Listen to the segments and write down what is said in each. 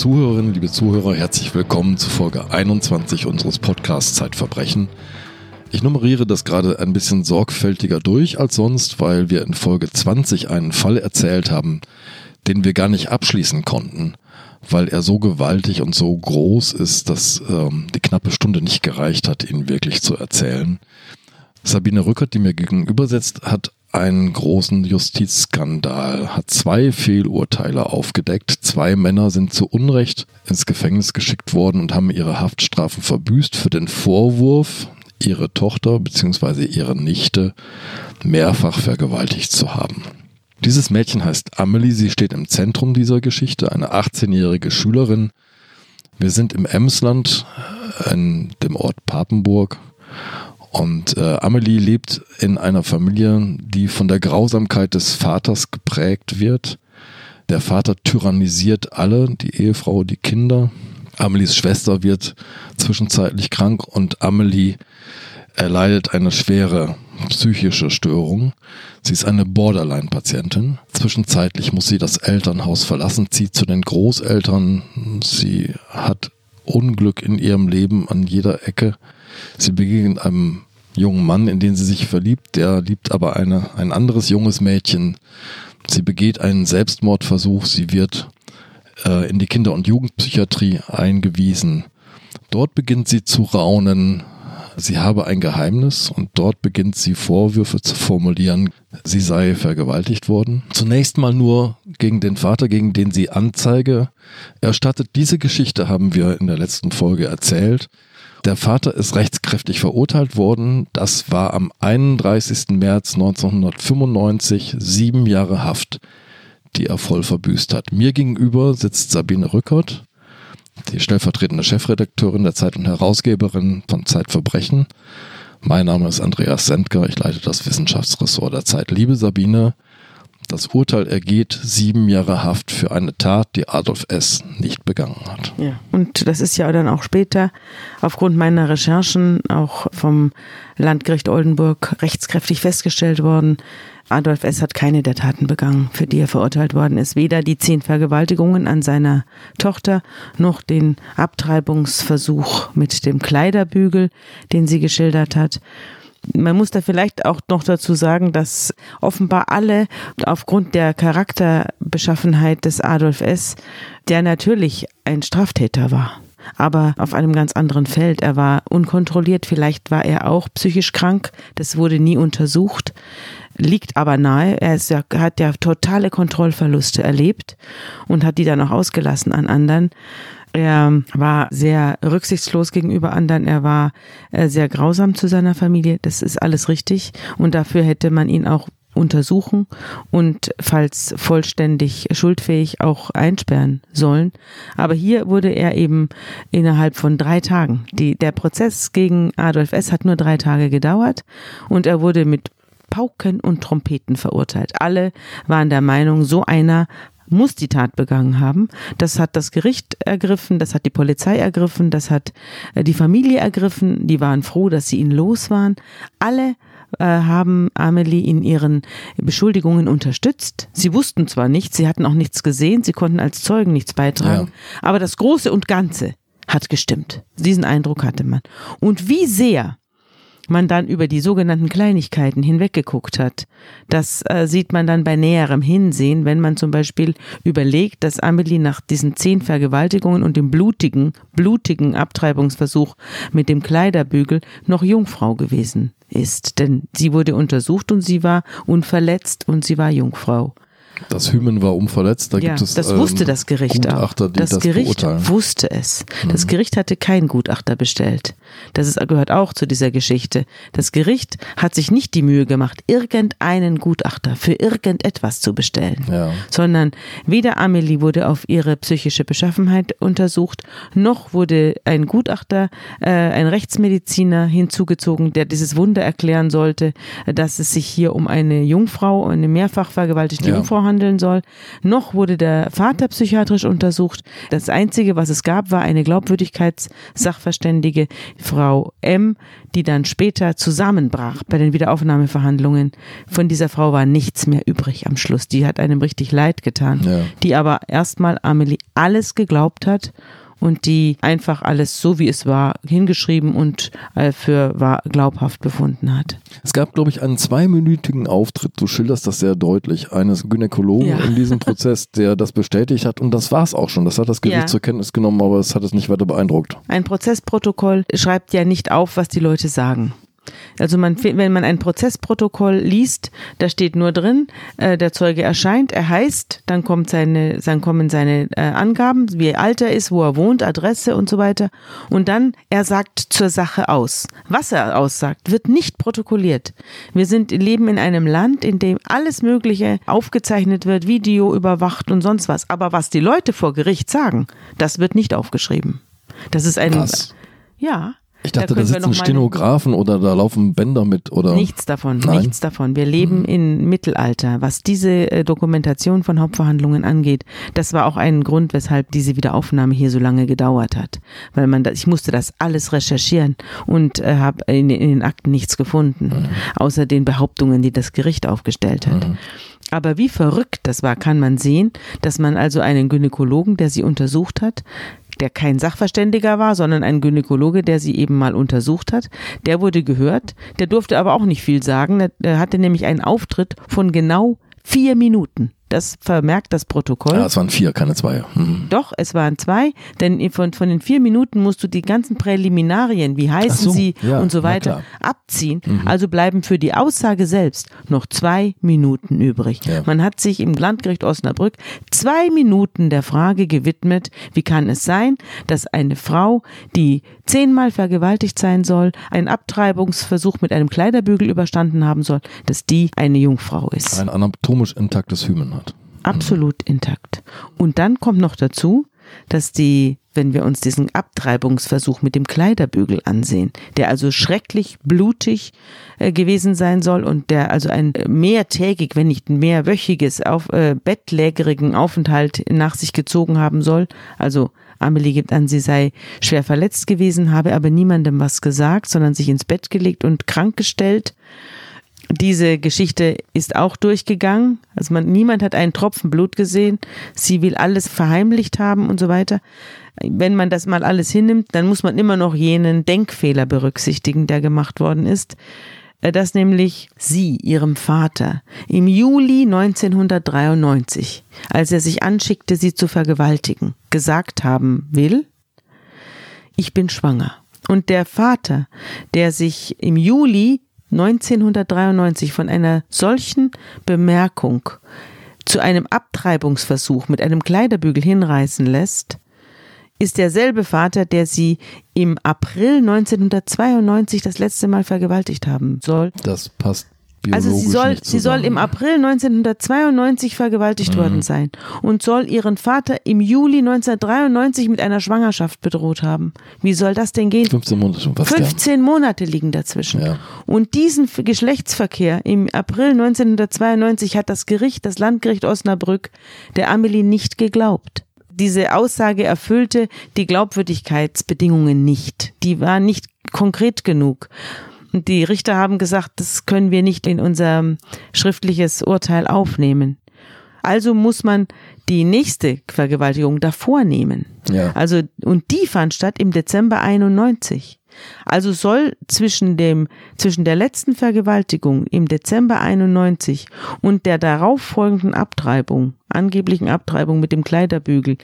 Liebe Zuhörerinnen, liebe Zuhörer, herzlich willkommen zu Folge 21 unseres Podcasts Zeitverbrechen. Ich nummeriere das gerade ein bisschen sorgfältiger durch als sonst, weil wir in Folge 20 einen Fall erzählt haben, den wir gar nicht abschließen konnten, weil er so gewaltig und so groß ist, dass ähm, die knappe Stunde nicht gereicht hat, ihn wirklich zu erzählen. Sabine Rückert, die mir gegenüber sitzt, hat einen großen Justizskandal, hat zwei Fehlurteile aufgedeckt. Zwei Männer sind zu Unrecht ins Gefängnis geschickt worden und haben ihre Haftstrafen verbüßt für den Vorwurf, ihre Tochter bzw. ihre Nichte mehrfach vergewaltigt zu haben. Dieses Mädchen heißt Amelie, sie steht im Zentrum dieser Geschichte, eine 18-jährige Schülerin. Wir sind im Emsland, in dem Ort Papenburg und äh, Amelie lebt in einer Familie, die von der Grausamkeit des Vaters geprägt wird. Der Vater tyrannisiert alle, die Ehefrau, die Kinder. Amelies Schwester wird zwischenzeitlich krank und Amelie erleidet eine schwere psychische Störung. Sie ist eine Borderline-Patientin. Zwischenzeitlich muss sie das Elternhaus verlassen, zieht zu den Großeltern. Sie hat Unglück in ihrem Leben an jeder Ecke. Sie begegnet einem jungen Mann, in den sie sich verliebt. Der liebt aber eine, ein anderes junges Mädchen. Sie begeht einen Selbstmordversuch. Sie wird äh, in die Kinder- und Jugendpsychiatrie eingewiesen. Dort beginnt sie zu raunen. Sie habe ein Geheimnis und dort beginnt sie Vorwürfe zu formulieren, sie sei vergewaltigt worden. Zunächst mal nur gegen den Vater, gegen den sie Anzeige erstattet. Diese Geschichte haben wir in der letzten Folge erzählt. Der Vater ist rechtskräftig verurteilt worden. Das war am 31. März 1995 sieben Jahre Haft, die er voll verbüßt hat. Mir gegenüber sitzt Sabine Rückert, die stellvertretende Chefredakteurin der Zeit und Herausgeberin von Zeitverbrechen. Mein Name ist Andreas Sendker, ich leite das Wissenschaftsressort der Zeit. Liebe Sabine, das Urteil ergeht sieben Jahre Haft für eine Tat, die Adolf S. nicht begangen hat. Ja, und das ist ja dann auch später aufgrund meiner Recherchen auch vom Landgericht Oldenburg rechtskräftig festgestellt worden. Adolf S. hat keine der Taten begangen, für die er verurteilt worden ist. Weder die zehn Vergewaltigungen an seiner Tochter noch den Abtreibungsversuch mit dem Kleiderbügel, den sie geschildert hat. Man muss da vielleicht auch noch dazu sagen, dass offenbar alle aufgrund der Charakterbeschaffenheit des Adolf S., der natürlich ein Straftäter war, aber auf einem ganz anderen Feld. Er war unkontrolliert, vielleicht war er auch psychisch krank, das wurde nie untersucht, liegt aber nahe. Er ja, hat ja totale Kontrollverluste erlebt und hat die dann auch ausgelassen an anderen. Er war sehr rücksichtslos gegenüber anderen. Er war äh, sehr grausam zu seiner Familie. Das ist alles richtig. Und dafür hätte man ihn auch untersuchen und falls vollständig schuldfähig auch einsperren sollen. Aber hier wurde er eben innerhalb von drei Tagen. Die, der Prozess gegen Adolf S. hat nur drei Tage gedauert und er wurde mit Pauken und Trompeten verurteilt. Alle waren der Meinung, so einer muss die Tat begangen haben. Das hat das Gericht ergriffen, das hat die Polizei ergriffen, das hat äh, die Familie ergriffen. Die waren froh, dass sie ihn los waren. Alle äh, haben Amelie in ihren Beschuldigungen unterstützt. Sie wussten zwar nichts, sie hatten auch nichts gesehen, sie konnten als Zeugen nichts beitragen, ja. aber das Große und Ganze hat gestimmt. Diesen Eindruck hatte man. Und wie sehr man dann über die sogenannten Kleinigkeiten hinweggeguckt hat. Das äh, sieht man dann bei näherem Hinsehen, wenn man zum Beispiel überlegt, dass Amelie nach diesen zehn Vergewaltigungen und dem blutigen, blutigen Abtreibungsversuch mit dem Kleiderbügel noch Jungfrau gewesen ist. Denn sie wurde untersucht und sie war unverletzt und sie war Jungfrau. Das Hymen war unverletzt. Da ja, gibt es das wusste ähm, das Gericht Gutachter, auch. Das, das Gericht beurteilen. wusste es. Das Mhm. Gericht hatte keinen Gutachter bestellt. Das ist, gehört auch zu dieser Geschichte. Das Gericht hat sich nicht die Mühe gemacht, irgendeinen Gutachter für irgendetwas zu bestellen, Ja. sondern weder Amelie wurde auf ihre psychische Beschaffenheit untersucht, noch wurde ein Gutachter, äh, ein Rechtsmediziner hinzugezogen, der dieses Wunder erklären sollte, dass es sich hier um eine Jungfrau, eine mehrfach vergewaltigte Ja. Jungfrau handelt behandeln soll, noch wurde der Vater psychiatrisch untersucht. Das Einzige, was es gab, war eine Glaubwürdigkeitssachverständige, Frau M., die dann später zusammenbrach bei den Wiederaufnahmeverhandlungen. Von dieser Frau war nichts mehr übrig am Schluss. Die hat einem richtig leid getan, Ja. die aber erstmal Amelie alles geglaubt hat und die einfach alles so wie es war hingeschrieben und äh, für wahr glaubhaft befunden hat. Es gab, glaube ich, einen zweiminütigen Auftritt, du schilderst das sehr deutlich, eines Gynäkologen Ja. in diesem Prozess, der das bestätigt hat. Und das war es auch schon. Das hat das Gericht Ja. zur Kenntnis genommen, aber es hat es nicht weiter beeindruckt. Ein Prozessprotokoll schreibt ja nicht auf, was die Leute sagen. Also man, wenn man ein Prozessprotokoll liest, da steht nur drin, äh, der Zeuge erscheint, er heißt, dann kommt seine, dann kommen seine äh, Angaben, wie alt er ist, wo er wohnt, Adresse und so weiter. Und dann er sagt zur Sache aus. Was er aussagt, wird nicht protokolliert. Wir sind leben in einem Land, in dem alles Mögliche aufgezeichnet wird, Video überwacht und sonst was. Aber was die Leute vor Gericht sagen, das wird nicht aufgeschrieben. Das ist ein Was? ja. Ich dachte, da, wir sitzen Stenografen oder da laufen Bänder mit oder. Nichts davon, Nein. nichts davon. Wir leben im Mittelalter. Was diese äh, Dokumentation von Hauptverhandlungen angeht, das war auch ein Grund, weshalb diese Wiederaufnahme hier so lange gedauert hat. Weil man, das, ich musste das alles recherchieren und äh, habe in, in den Akten nichts gefunden, außer den Behauptungen, die das Gericht aufgestellt hat. Aber wie verrückt das war, kann man sehen, dass man also einen Gynäkologen, der sie untersucht hat, der kein Sachverständiger war, sondern ein Gynäkologe, der sie eben mal untersucht hat, der wurde gehört, der durfte aber auch nicht viel sagen, der hatte nämlich einen Auftritt von genau vier Minuten. Das vermerkt das Protokoll. Ja, es waren vier, keine zwei. Mhm. Doch, es waren zwei, denn von, von den vier Minuten musst du die ganzen Präliminarien, wie heißen so, sie ja, und so weiter, klar. Mhm. abziehen. Also bleiben für die Aussage selbst noch zwei Minuten übrig. Ja. Man hat sich im Landgericht Osnabrück zwei Minuten der Frage gewidmet, wie kann es sein, dass eine Frau, die zehnmal vergewaltigt sein soll, einen Abtreibungsversuch mit einem Kleiderbügel überstanden haben soll, dass die eine Jungfrau ist Ein anatomisch intaktes Hymen. Absolut intakt. Und dann kommt noch dazu, dass die, wenn wir uns diesen Abtreibungsversuch mit dem Kleiderbügel ansehen, der also schrecklich blutig äh, gewesen sein soll und der also ein äh, mehrtägig, wenn nicht mehrwöchiges auf, äh, bettlägerigen Aufenthalt nach sich gezogen haben soll, also Amelie gibt an, sie sei schwer verletzt gewesen, habe aber niemandem was gesagt, sondern sich ins Bett gelegt und krank gestellt. Diese Geschichte ist auch durchgegangen. Also man, niemand hat einen Tropfen Blut gesehen. Sie will alles verheimlicht haben und so weiter. Wenn man das mal alles hinnimmt, dann muss man immer noch jenen Denkfehler berücksichtigen, der gemacht worden ist. Äh, Dass nämlich sie, ihrem Vater, im Juli 1993, als er sich anschickte, sie zu vergewaltigen, gesagt haben will, ich bin schwanger. Und der Vater, der sich im Juli 1993 von einer solchen Bemerkung zu einem Abtreibungsversuch mit einem Kleiderbügel hinreißen lässt, ist derselbe Vater, der sie im April 1992 das letzte Mal vergewaltigt haben soll. Das passt Also sie soll, sie soll im April 1992 vergewaltigt worden sein und soll ihren Vater im Juli 1993 mit einer Schwangerschaft bedroht haben. Wie soll das denn gehen? 15 Monate schon fast. 15 Monate liegen dazwischen. Ja. Und diesen Geschlechtsverkehr im April 1992 hat das Gericht, das Landgericht Osnabrück, der Amelie nicht geglaubt. Diese Aussage erfüllte die Glaubwürdigkeitsbedingungen nicht. Die war nicht konkret genug. Und die Richter haben gesagt, das können wir nicht in unser schriftliches Urteil aufnehmen. Also muss man die nächste Vergewaltigung davor nehmen. Ja. Also, und die fand statt im Dezember 91. Also soll zwischen dem, zwischen der letzten Vergewaltigung im Dezember 91 und der darauffolgenden Abtreibung, angeblichen Abtreibung mit dem Kleiderbügel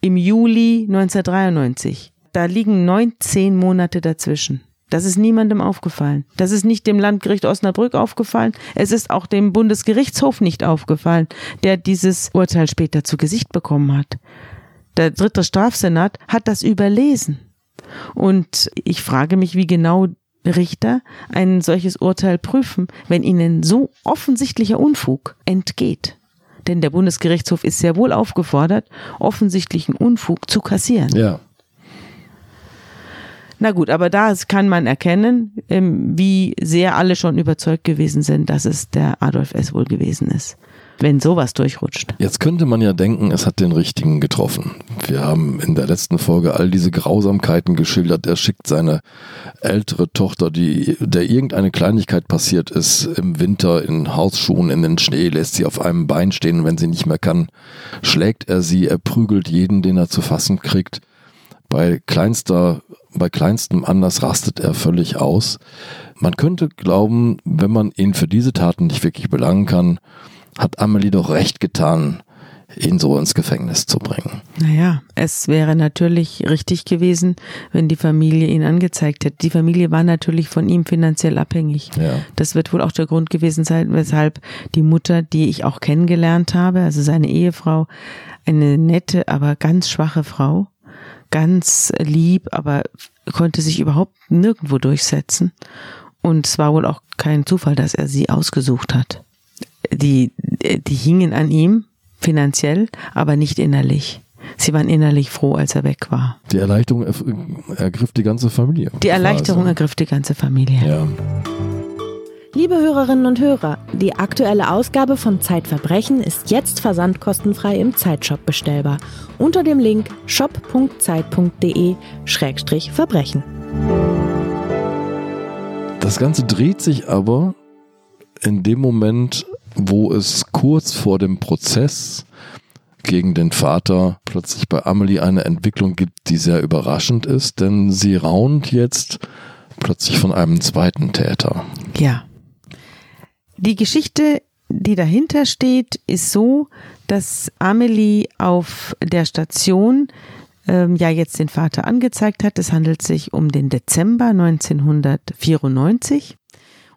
im Juli 1993, da liegen 19 Monate dazwischen. Das ist niemandem aufgefallen. Das ist nicht dem Landgericht Osnabrück aufgefallen. Es ist auch dem Bundesgerichtshof nicht aufgefallen, der dieses Urteil später zu Gesicht bekommen hat. Der dritte Strafsenat hat das überlesen. Und ich frage mich, wie genau Richter ein solches Urteil prüfen, wenn ihnen so offensichtlicher Unfug entgeht. Denn der Bundesgerichtshof ist sehr wohl aufgefordert, offensichtlichen Unfug zu kassieren. ja. Na gut, aber da kann man erkennen, ähm, wie sehr alle schon überzeugt gewesen sind, dass es der Adolf S. wohl gewesen ist. wenn sowas durchrutscht. Jetzt könnte man ja denken, es hat den richtigen getroffen. Wir haben in der letzten Folge all diese Grausamkeiten geschildert. Er schickt seine ältere Tochter, die, der irgendeine Kleinigkeit passiert ist, im Winter in Hausschuhen in den Schnee, lässt sie auf einem Bein stehen, wenn sie nicht mehr kann, schlägt er sie, er prügelt jeden, den er zu fassen kriegt. Bei kleinster, bei kleinstem Anlass rastet er völlig aus. Man könnte glauben, wenn man ihn für diese Taten nicht wirklich belangen kann, hat Amelie doch recht getan, ihn so ins Gefängnis zu bringen. Naja, es wäre natürlich richtig gewesen, wenn die Familie ihn angezeigt hätte. Die Familie war natürlich von ihm finanziell abhängig. Ja. Das wird wohl auch der Grund gewesen sein, weshalb die Mutter, die ich auch kennengelernt habe, also seine Ehefrau, eine nette, aber ganz schwache Frau, ganz lieb, aber konnte sich überhaupt nirgendwo durchsetzen. Und es war wohl auch kein Zufall, dass er sie ausgesucht hat die, die hingen an ihm finanziell, aber nicht innerlich. Sie waren innerlich froh, als er weg war. Die Erleichterung ergriff die ganze Familie. Die Erleichterung ergriff die ganze Familie. Ja. Liebe Hörerinnen und Hörer, die aktuelle Ausgabe von Zeitverbrechen ist jetzt versandkostenfrei im Zeitshop bestellbar unter dem Link shop.zeit.de-verbrechen. Das Ganze dreht sich aber in dem Moment wo es kurz vor dem Prozess gegen den Vater plötzlich bei Amelie eine Entwicklung gibt, die sehr überraschend ist, denn sie raunt jetzt plötzlich von einem zweiten Täter. Ja. Die Geschichte, die dahinter steht, ist so, dass Amelie auf der Station ähm, ja jetzt den Vater angezeigt hat. Es handelt sich um den Dezember 1994.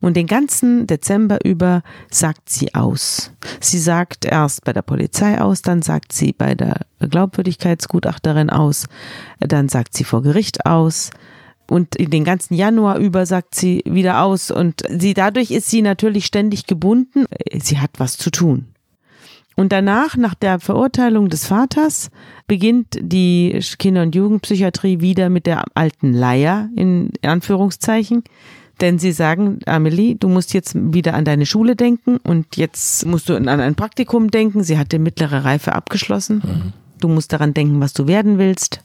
Und den ganzen Dezember über sagt sie aus. Sie sagt erst bei der Polizei aus, dann sagt sie bei der Glaubwürdigkeitsgutachterin aus, dann sagt sie vor Gericht aus. Und den ganzen Januar über sagt sie wieder aus. Und sie, dadurch ist sie natürlich ständig gebunden. Sie hat was zu tun. Und danach, nach der Verurteilung des Vaters, beginnt die Kinder- und Jugendpsychiatrie wieder mit der alten Leier, in Anführungszeichen. Denn sie sagen, Amelie, du musst jetzt wieder an deine Schule denken und jetzt musst du an ein Praktikum denken. Sie hatte mittlere Reife abgeschlossen. Mhm. Du musst daran denken, was du werden willst.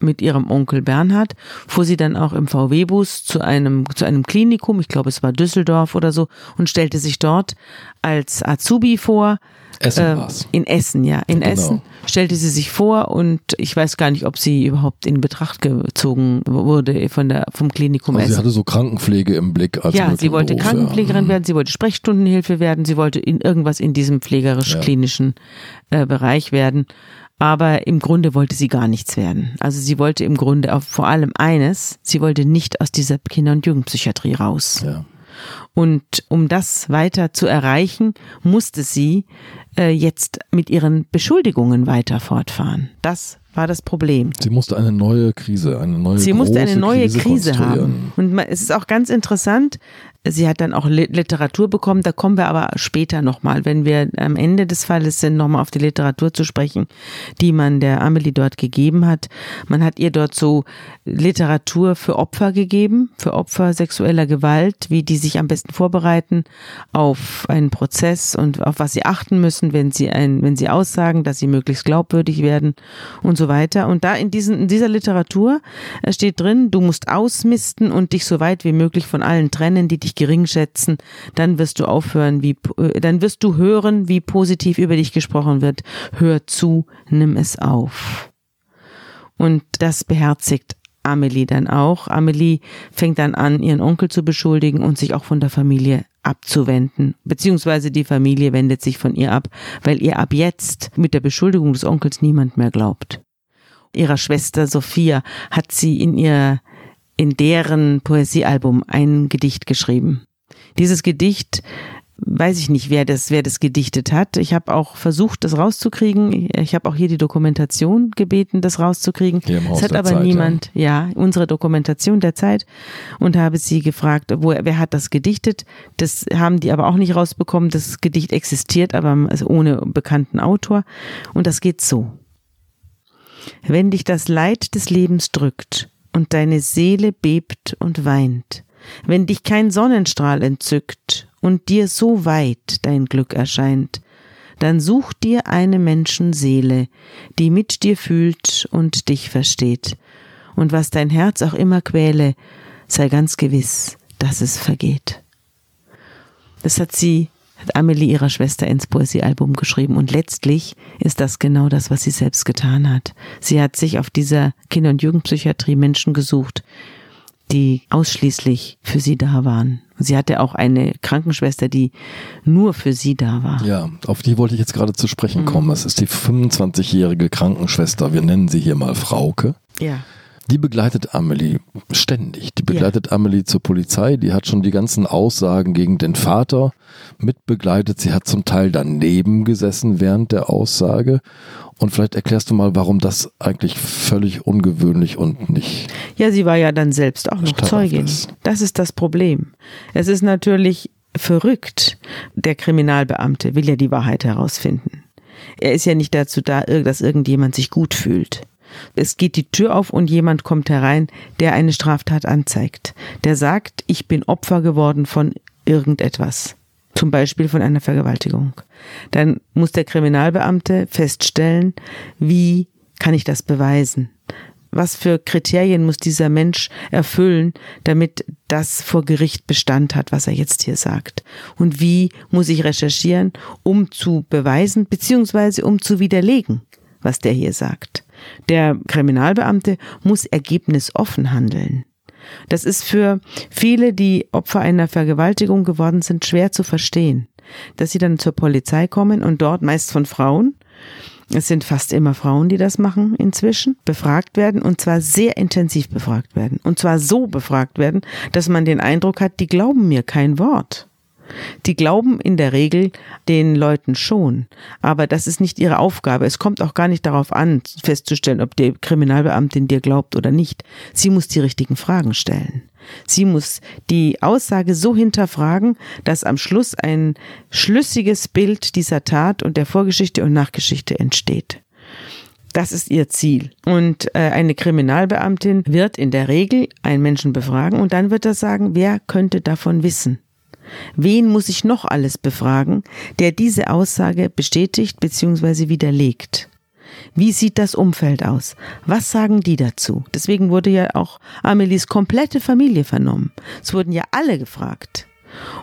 Mit ihrem Onkel Bernhard fuhr sie dann auch im VW-Bus zu einem, zu einem Klinikum, ich glaube es war Düsseldorf oder so, und stellte sich dort als Azubi vor. Essen äh, war's. In Essen, ja. In genau. Essen stellte sie sich vor und ich weiß gar nicht, ob sie überhaupt in Betracht gezogen wurde von der, vom Klinikum also Essen. Sie hatte so Krankenpflege im Blick. Als ja, sie wollte Beruf, Krankenpflegerin ja. Mhm. werden, sie wollte Sprechstundenhilfe werden, sie wollte in irgendwas in diesem pflegerisch-klinischen äh, Bereich werden. Aber im Grunde wollte sie gar nichts werden. Also sie wollte im Grunde vor allem eines, sie wollte nicht aus dieser Kinder- und Jugendpsychiatrie raus. Ja. Und um das weiter zu erreichen, musste sie äh, jetzt mit ihren Beschuldigungen weiter fortfahren. Das war das Problem. Sie musste eine neue Krise, eine neue Sie musste eine neue Krise, Krise haben. Und es ist auch ganz interessant, Sie hat dann auch Literatur bekommen, da kommen wir aber später nochmal, wenn wir am Ende des Falles sind, nochmal auf die Literatur zu sprechen, die man der Amelie dort gegeben hat. Man hat ihr dort so Literatur für Opfer gegeben, für Opfer sexueller Gewalt, wie die sich am besten vorbereiten auf einen Prozess und auf was sie achten müssen, wenn sie ein, wenn sie aussagen, dass sie möglichst glaubwürdig werden und so weiter. Und da in diesen, in dieser Literatur steht drin, du musst ausmisten und dich so weit wie möglich von allen trennen, die dich dich gering schätzen, dann wirst du aufhören, wie, äh, dann wirst du hören, wie positiv über dich gesprochen wird. Hör zu, nimm es auf. Und das beherzigt Amelie dann auch. Amelie fängt dann an, ihren Onkel zu beschuldigen und sich auch von der Familie abzuwenden, beziehungsweise die Familie wendet sich von ihr ab, weil ihr ab jetzt mit der Beschuldigung des Onkels niemand mehr glaubt. Ihrer Schwester Sophia hat sie in ihr in deren Poesiealbum ein Gedicht geschrieben. Dieses Gedicht weiß ich nicht, wer das, wer das gedichtet hat. Ich habe auch versucht, das rauszukriegen. Ich habe auch hier die Dokumentation gebeten, das rauszukriegen. Es hat aber Zeit, niemand, ja. ja. unsere Dokumentation der Zeit und habe sie gefragt, wo, wer hat das gedichtet? Das haben die aber auch nicht rausbekommen. Das Gedicht existiert, aber also ohne bekannten Autor. Und das geht so. Wenn dich das Leid des Lebens drückt, und deine Seele bebt und weint, wenn dich kein Sonnenstrahl entzückt und dir so weit dein Glück erscheint, dann such dir eine Menschenseele, die mit dir fühlt und dich versteht. Und was dein Herz auch immer quäle, sei ganz gewiss, dass es vergeht. Das hat sie, hat Amelie ihrer Schwester ins Poesiealbum geschrieben und letztlich ist das genau das, was sie selbst getan hat. Sie hat sich auf dieser Kinder- und Jugendpsychiatrie Menschen gesucht, die ausschließlich für sie da waren. Sie hatte auch eine Krankenschwester, die nur für sie da war. Ja, auf die wollte ich jetzt gerade zu sprechen kommen. Es ist die 25-jährige Krankenschwester, wir nennen sie hier mal Frauke. Ja. Die begleitet Amelie ständig. Die begleitet Amelie zur Polizei. Die hat schon die ganzen Aussagen gegen den Vater mitbegleitet. Sie hat zum Teil daneben gesessen während der Aussage. Und vielleicht erklärst du mal, warum das eigentlich völlig ungewöhnlich und nicht. Ja, sie war ja dann selbst auch noch Zeugin. ist. Das ist das Problem. Es ist natürlich verrückt. Der Kriminalbeamte will ja die Wahrheit herausfinden. Er ist ja nicht dazu da, dass irgendjemand sich gut fühlt. Es geht die Tür auf und jemand kommt herein, der eine Straftat anzeigt. Der sagt, ich bin Opfer geworden von irgendetwas. Zum Beispiel von einer Vergewaltigung. Dann muss der Kriminalbeamte feststellen, wie kann ich das beweisen? Was für Kriterien muss dieser Mensch erfüllen, damit das vor Gericht Bestand hat, was er jetzt hier sagt? Und wie muss ich recherchieren, um zu beweisen, beziehungsweise um zu widerlegen, was der hier sagt? Der Kriminalbeamte muss ergebnisoffen handeln. Das ist für viele, die Opfer einer Vergewaltigung geworden sind, schwer zu verstehen. Dass sie dann zur Polizei kommen und dort meist von Frauen, es sind fast immer Frauen, die das machen inzwischen, befragt werden und zwar sehr intensiv befragt werden. Und zwar so befragt werden, dass man den Eindruck hat, die glauben mir kein Wort. Die glauben in der Regel den Leuten schon, aber das ist nicht ihre Aufgabe. Es kommt auch gar nicht darauf an, festzustellen, ob die Kriminalbeamtin dir glaubt oder nicht. Sie muss die richtigen Fragen stellen. Sie muss die Aussage so hinterfragen, dass am Schluss ein schlüssiges Bild dieser Tat und der Vorgeschichte und Nachgeschichte entsteht. Das ist ihr Ziel. Und äh, eine Kriminalbeamtin wird in der Regel einen Menschen befragen und dann wird er sagen, wer könnte davon wissen? Wen muss ich noch alles befragen, der diese Aussage bestätigt bzw. widerlegt? Wie sieht das Umfeld aus? Was sagen die dazu? Deswegen wurde ja auch Amelies komplette Familie vernommen. Es wurden ja alle gefragt.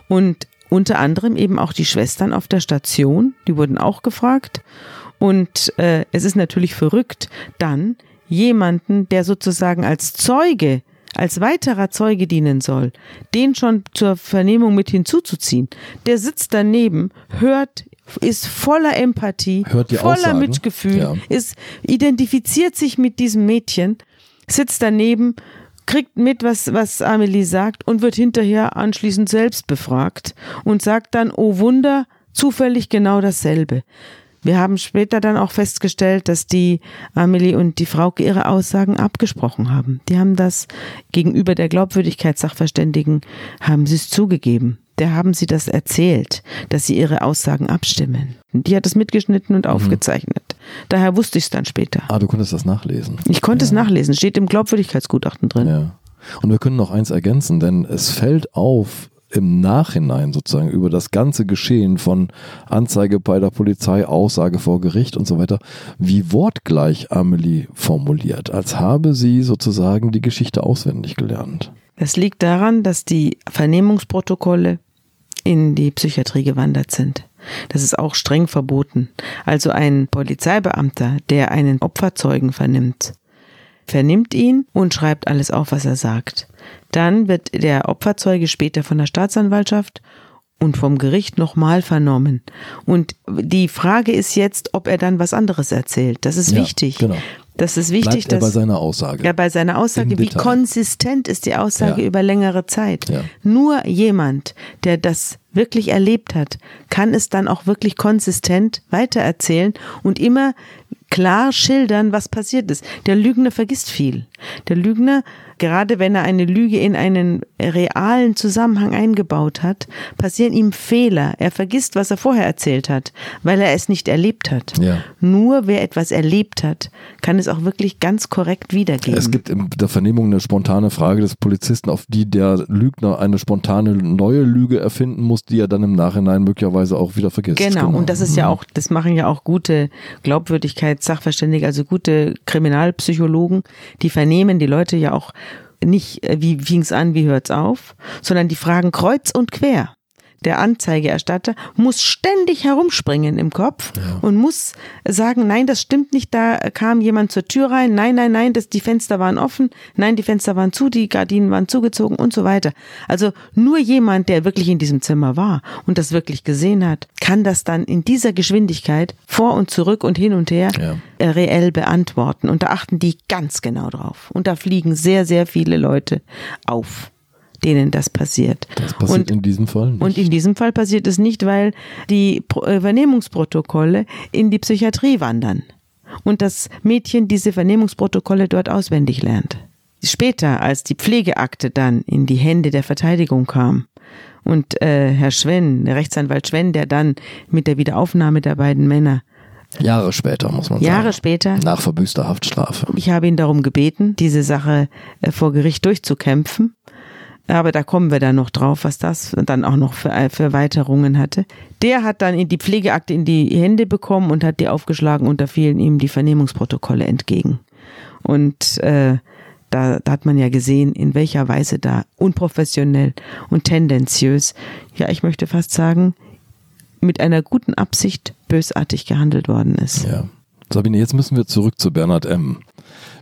Und unter anderem eben auch die Schwestern auf der Station, die wurden auch gefragt. Und äh, es ist natürlich verrückt, dann jemanden, der sozusagen als Zeuge als weiterer Zeuge dienen soll, den schon zur Vernehmung mit hinzuzuziehen. Der sitzt daneben, hört, ist voller Empathie, voller Aussagen, Mitgefühl, ja. ist, identifiziert sich mit diesem Mädchen, sitzt daneben, kriegt mit, was, was Amelie sagt und wird hinterher anschließend selbst befragt und sagt dann, oh Wunder, zufällig genau dasselbe. Wir haben später dann auch festgestellt, dass die Amelie und die Frauke ihre Aussagen abgesprochen haben. Die haben das gegenüber der Glaubwürdigkeitssachverständigen, haben sie es zugegeben. Der haben sie das erzählt, dass sie ihre Aussagen abstimmen. Die hat es mitgeschnitten und aufgezeichnet. Daher wusste ich es dann später. Ah, du konntest das nachlesen. Ich konnte es nachlesen, steht im Glaubwürdigkeitsgutachten drin. Ja. Und wir können noch eins ergänzen, denn es fällt auf im Nachhinein sozusagen über das ganze Geschehen von Anzeige bei der Polizei, Aussage vor Gericht und so weiter, wie wortgleich Amelie formuliert, als habe sie sozusagen die Geschichte auswendig gelernt. Das liegt daran, dass die Vernehmungsprotokolle in die Psychiatrie gewandert sind. Das ist auch streng verboten. Also ein Polizeibeamter, der einen Opferzeugen vernimmt, vernimmt ihn und schreibt alles auf, was er sagt. Dann wird der Opferzeuge später von der Staatsanwaltschaft und vom Gericht nochmal vernommen. Und die Frage ist jetzt, ob er dann was anderes erzählt. Das ist Ja, wichtig. genau. Das ist wichtig, Bleibt er bei dass seiner Aussage. ja, bei seiner Aussage, wie konsistent ist die Aussage Ja. über längere Zeit. Ja. Nur jemand, der das wirklich erlebt hat, kann es dann auch wirklich konsistent weitererzählen und immer klar schildern, was passiert ist. Der Lügner vergisst viel. Der Lügner, gerade wenn er eine Lüge in einen realen Zusammenhang eingebaut hat, passieren ihm Fehler. Er vergisst, was er vorher erzählt hat, weil er es nicht erlebt hat. Ja. Nur wer etwas erlebt hat, kann es auch wirklich ganz korrekt wiedergeben. Es gibt in der Vernehmung eine spontane Frage des Polizisten, auf die der Lügner eine spontane neue Lüge erfinden muss, Infos, die er dann im Nachhinein möglicherweise auch wieder vergisst. Genau. Und das ist ja Mhm. auch, das machen ja auch gute Glaubwürdigkeitssachverständige, also gute Kriminalpsychologen, die vernehmen die Leute ja auch nicht, äh, wie fing's an, wie hört's auf, sondern die fragen kreuz und quer. Der Anzeigeerstatter muss ständig herumspringen im Kopf und muss sagen, nein, das stimmt nicht, da kam jemand zur Tür rein, nein, nein, nein, das, die Fenster waren offen, nein, die Fenster waren zu, die Gardinen waren zugezogen und so weiter. Also nur jemand, der wirklich in diesem Zimmer war und das wirklich gesehen hat, kann das dann in dieser Geschwindigkeit vor und zurück und hin und her Ja. äh, reell beantworten. Und da achten die ganz genau drauf. Und da fliegen sehr, sehr viele Leute auf, denen das passiert. Das passiert und, in diesem Fall nicht. und in diesem Fall passiert es nicht, weil die äh, Vernehmungsprotokolle in die Psychiatrie wandern und das Mädchen diese Vernehmungsprotokolle dort auswendig lernt. Später, als die Pflegeakte dann in die Hände der Verteidigung kam und äh, Herr Schwenn, der Rechtsanwalt Schwenn, der dann mit der Wiederaufnahme der beiden Männer Jahre später, muss man Jahre sagen. später Nach verbüßter Haftstrafe. ich habe ihn darum gebeten, diese Sache äh, vor Gericht durchzukämpfen. Aber da kommen wir dann noch drauf, was das dann auch noch für, äh, für hatte. Der hat dann die Pflegeakte in die Hände bekommen und hat die aufgeschlagen und da fielen ihm die Vernehmungsprotokolle entgegen. Und äh, da, da hat man ja gesehen, in welcher Weise da unprofessionell und tendenziös, ja, ich möchte fast sagen, mit einer guten Absicht bösartig gehandelt worden ist. Ja. Sabine, jetzt müssen wir zurück zu Bernhard M.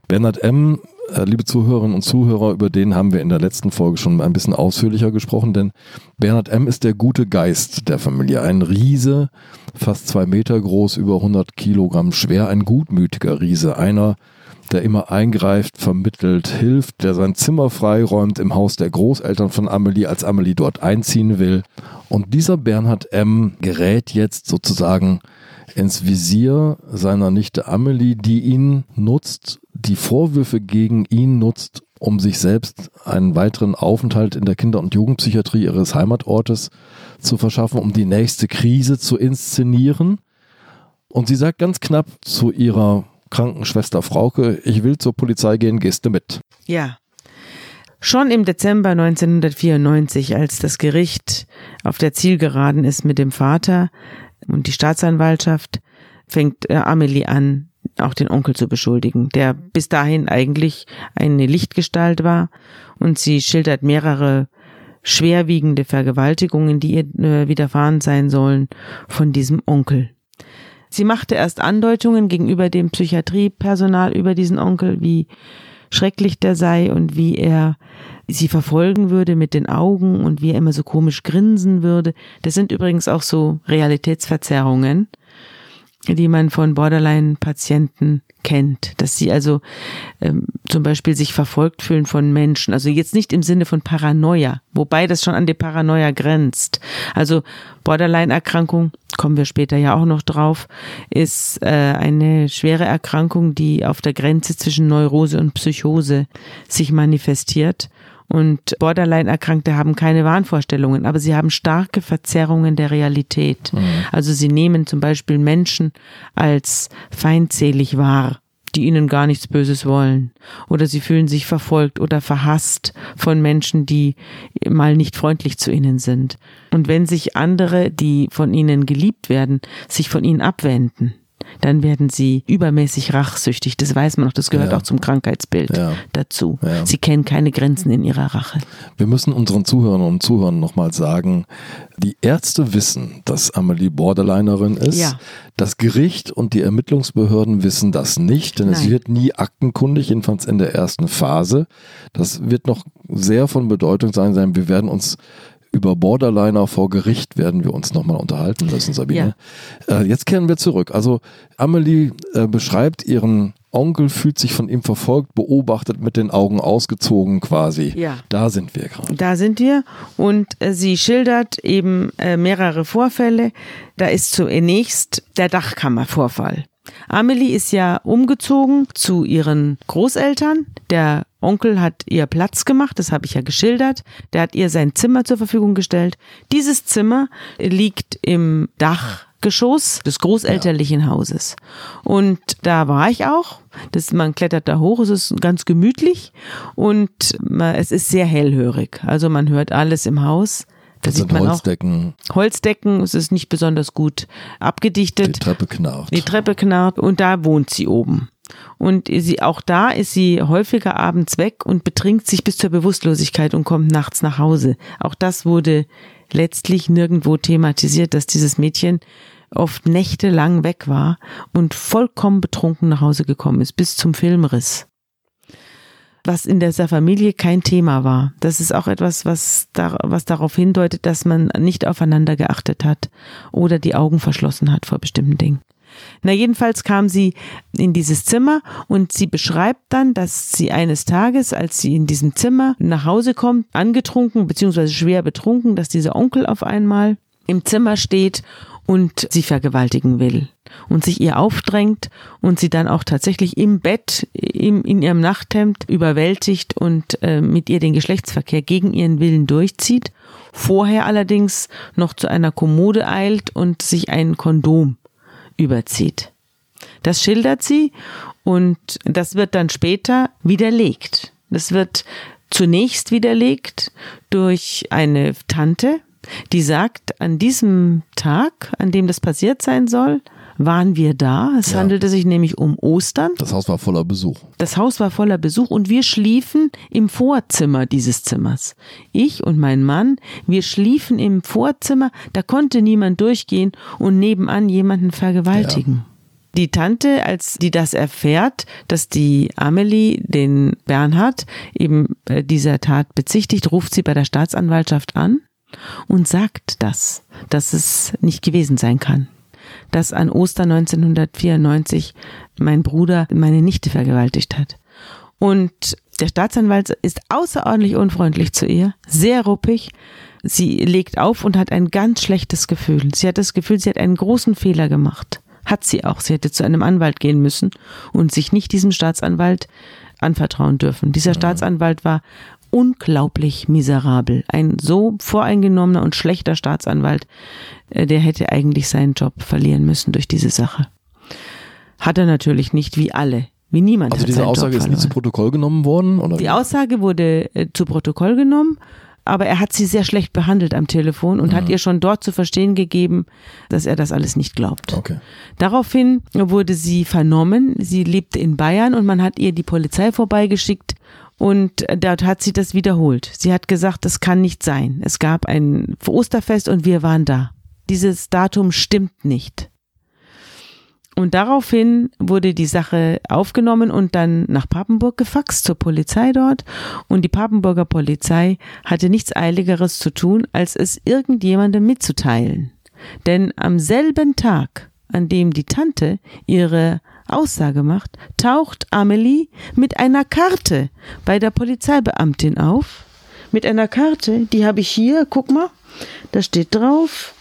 Bernhard M., liebe Zuhörerinnen und Zuhörer, über den haben wir in der letzten Folge schon ein bisschen ausführlicher gesprochen, denn Bernhard M. ist der gute Geist der Familie. Ein Riese, fast zwei Meter groß, über 100 Kilogramm schwer, ein gutmütiger Riese, einer, der immer eingreift, vermittelt, hilft, der sein Zimmer freiräumt im Haus der Großeltern von Amelie, als Amelie dort einziehen will. Und dieser Bernhard M. gerät jetzt sozusagen ins Visier seiner Nichte Amelie, die ihn nutzt, die Vorwürfe gegen ihn nutzt, um sich selbst einen weiteren Aufenthalt in der Kinder- und Jugendpsychiatrie ihres Heimatortes zu verschaffen, um die nächste Krise zu inszenieren. Und sie sagt ganz knapp zu ihrer Krankenschwester Frauke, ich will zur Polizei gehen, gehst du mit? Ja. Schon im Dezember 1994, als das Gericht auf der Zielgeraden ist mit dem Vater und die Staatsanwaltschaft, fängt äh, Amelie an, auch den Onkel zu beschuldigen, der bis dahin eigentlich eine Lichtgestalt war und sie schildert mehrere schwerwiegende Vergewaltigungen, die ihr äh, widerfahren sein sollen, von diesem Onkel. Sie machte erst Andeutungen gegenüber dem Psychiatriepersonal über diesen Onkel, wie schrecklich der sei und wie er sie verfolgen würde mit den Augen und wie er immer so komisch grinsen würde. Das sind übrigens auch so Realitätsverzerrungen, die man von Borderline-Patienten kennt, dass sie also ähm, zum Beispiel sich verfolgt fühlen von Menschen, also jetzt nicht im Sinne von Paranoia, wobei das schon an die Paranoia grenzt. Also Borderline-Erkrankung, kommen wir später ja auch noch drauf, ist äh, eine schwere Erkrankung, die auf der Grenze zwischen Neurose und Psychose sich manifestiert. Und Borderline-Erkrankte haben keine Wahnvorstellungen, aber sie haben starke Verzerrungen der Realität. Also sie nehmen zum Beispiel Menschen als feindselig wahr, die ihnen gar nichts Böses wollen. Oder sie fühlen sich verfolgt oder verhasst von Menschen, die mal nicht freundlich zu ihnen sind. Und wenn sich andere, die von ihnen geliebt werden, sich von ihnen abwenden, dann werden sie übermäßig rachsüchtig. Das weiß man auch, das gehört Ja. auch zum Krankheitsbild Ja. dazu. Ja. Sie kennen keine Grenzen in ihrer Rache. Wir müssen unseren Zuhörern und Zuhörern nochmal sagen, die Ärzte wissen, dass Amelie Borderlinerin ist. Das Gericht und die Ermittlungsbehörden wissen das nicht, denn es Nein. wird nie aktenkundig, jedenfalls in der ersten Phase. Das wird noch sehr von Bedeutung sein. sein. Wir werden uns über Borderliner vor Gericht werden wir uns nochmal unterhalten müssen, Sabine. Äh, jetzt kehren wir zurück. Also Amelie äh, beschreibt ihren Onkel, fühlt sich von ihm verfolgt, beobachtet, mit den Augen ausgezogen quasi. Ja. Da sind wir gerade. Da sind wir und äh, sie schildert eben äh, mehrere Vorfälle. Da ist zunächst der Dachkammervorfall. Amelie ist ja umgezogen zu ihren Großeltern. Der Onkel hat ihr Platz gemacht, das habe ich ja geschildert. Der hat ihr sein Zimmer zur Verfügung gestellt. Dieses Zimmer liegt im Dachgeschoss des großelterlichen Hauses. Und da war ich auch. Das, man klettert da hoch, es ist ganz gemütlich und es ist sehr hellhörig. Also man hört alles im Haus Da Das sieht sind man Holzdecken, auch Holzdecken, es ist nicht besonders gut die abgedichtet. Treppe knarrt. Die Treppe knarrt und da wohnt sie oben. Und sie, auch da ist sie häufiger abends weg und betrinkt sich bis zur Bewusstlosigkeit und kommt nachts nach Hause. Auch das wurde letztlich nirgendwo thematisiert, dass dieses Mädchen oft nächtelang weg war und vollkommen betrunken nach Hause gekommen ist, bis zum Filmriss. Was in dieser Familie kein Thema war. Das ist auch etwas, was, da, was darauf hindeutet, dass man nicht aufeinander geachtet hat oder die Augen verschlossen hat vor bestimmten Dingen. Na, jedenfalls kam sie in dieses Zimmer und sie beschreibt dann, dass sie eines Tages, als sie in diesem Zimmer nach Hause kommt, angetrunken bzw. schwer betrunken, dass dieser Onkel auf einmal im Zimmer steht und sie vergewaltigen will und sich ihr aufdrängt und sie dann auch tatsächlich im Bett im, in ihrem Nachthemd überwältigt und äh, mit ihr den Geschlechtsverkehr gegen ihren Willen durchzieht, vorher allerdings noch zu einer Kommode eilt und sich ein Kondom überzieht. Das schildert sie und das wird dann später widerlegt. Das wird zunächst widerlegt durch eine Tante, die sagt, an diesem Tag, an dem das passiert sein soll, waren wir da. Es Ja. handelte sich nämlich um Ostern. Das Haus war voller Besuch. Das Haus war voller Besuch und wir schliefen im Vorzimmer dieses Zimmers. Ich und mein Mann, wir schliefen im Vorzimmer, da konnte niemand durchgehen und nebenan jemanden vergewaltigen. Die Tante, als die das erfährt, dass die Amelie den Bernhard eben äh, dieser Tat bezichtigt, ruft sie bei der Staatsanwaltschaft an und sagt das, dass es nicht gewesen sein kann dass an Ostern 1994 mein Bruder meine Nichte vergewaltigt hat. Und der Staatsanwalt ist außerordentlich unfreundlich zu ihr, sehr ruppig. Sie legt auf und hat ein ganz schlechtes Gefühl. Sie hat das Gefühl, sie hat einen großen Fehler gemacht. Hat sie auch. Sie hätte zu einem Anwalt gehen müssen und sich nicht diesem Staatsanwalt anvertrauen dürfen. Dieser Staatsanwalt war unglaublich miserabel. Ein so voreingenommener und schlechter Staatsanwalt, äh, der hätte eigentlich seinen Job verlieren müssen durch diese Sache. Hat er natürlich nicht, wie alle. Wie niemand Also hat diese Aussage Job ist nie zu. Protokoll genommen worden? Oder? Die Aussage wurde äh, zu Protokoll genommen, aber er hat sie sehr schlecht behandelt am Telefon und Mhm. hat ihr schon dort zu verstehen gegeben, dass er das alles nicht glaubt. Okay. Daraufhin wurde sie vernommen. Sie lebte in Bayern und man hat ihr die Polizei vorbeigeschickt und dort hat sie das wiederholt. Sie hat gesagt, das kann nicht sein. Es gab ein Osterfest und wir waren da. Dieses Datum stimmt nicht. Und daraufhin wurde die Sache aufgenommen und dann nach Papenburg gefaxt zur Polizei dort. Und die Papenburger Polizei hatte nichts Eiligeres zu tun, als es irgendjemandem mitzuteilen. Denn am selben Tag, an dem die Tante ihre Aussage macht, taucht Amelie mit einer Karte bei der Polizeibeamtin auf. Mit einer Karte, die habe ich hier, guck mal, da steht drauf,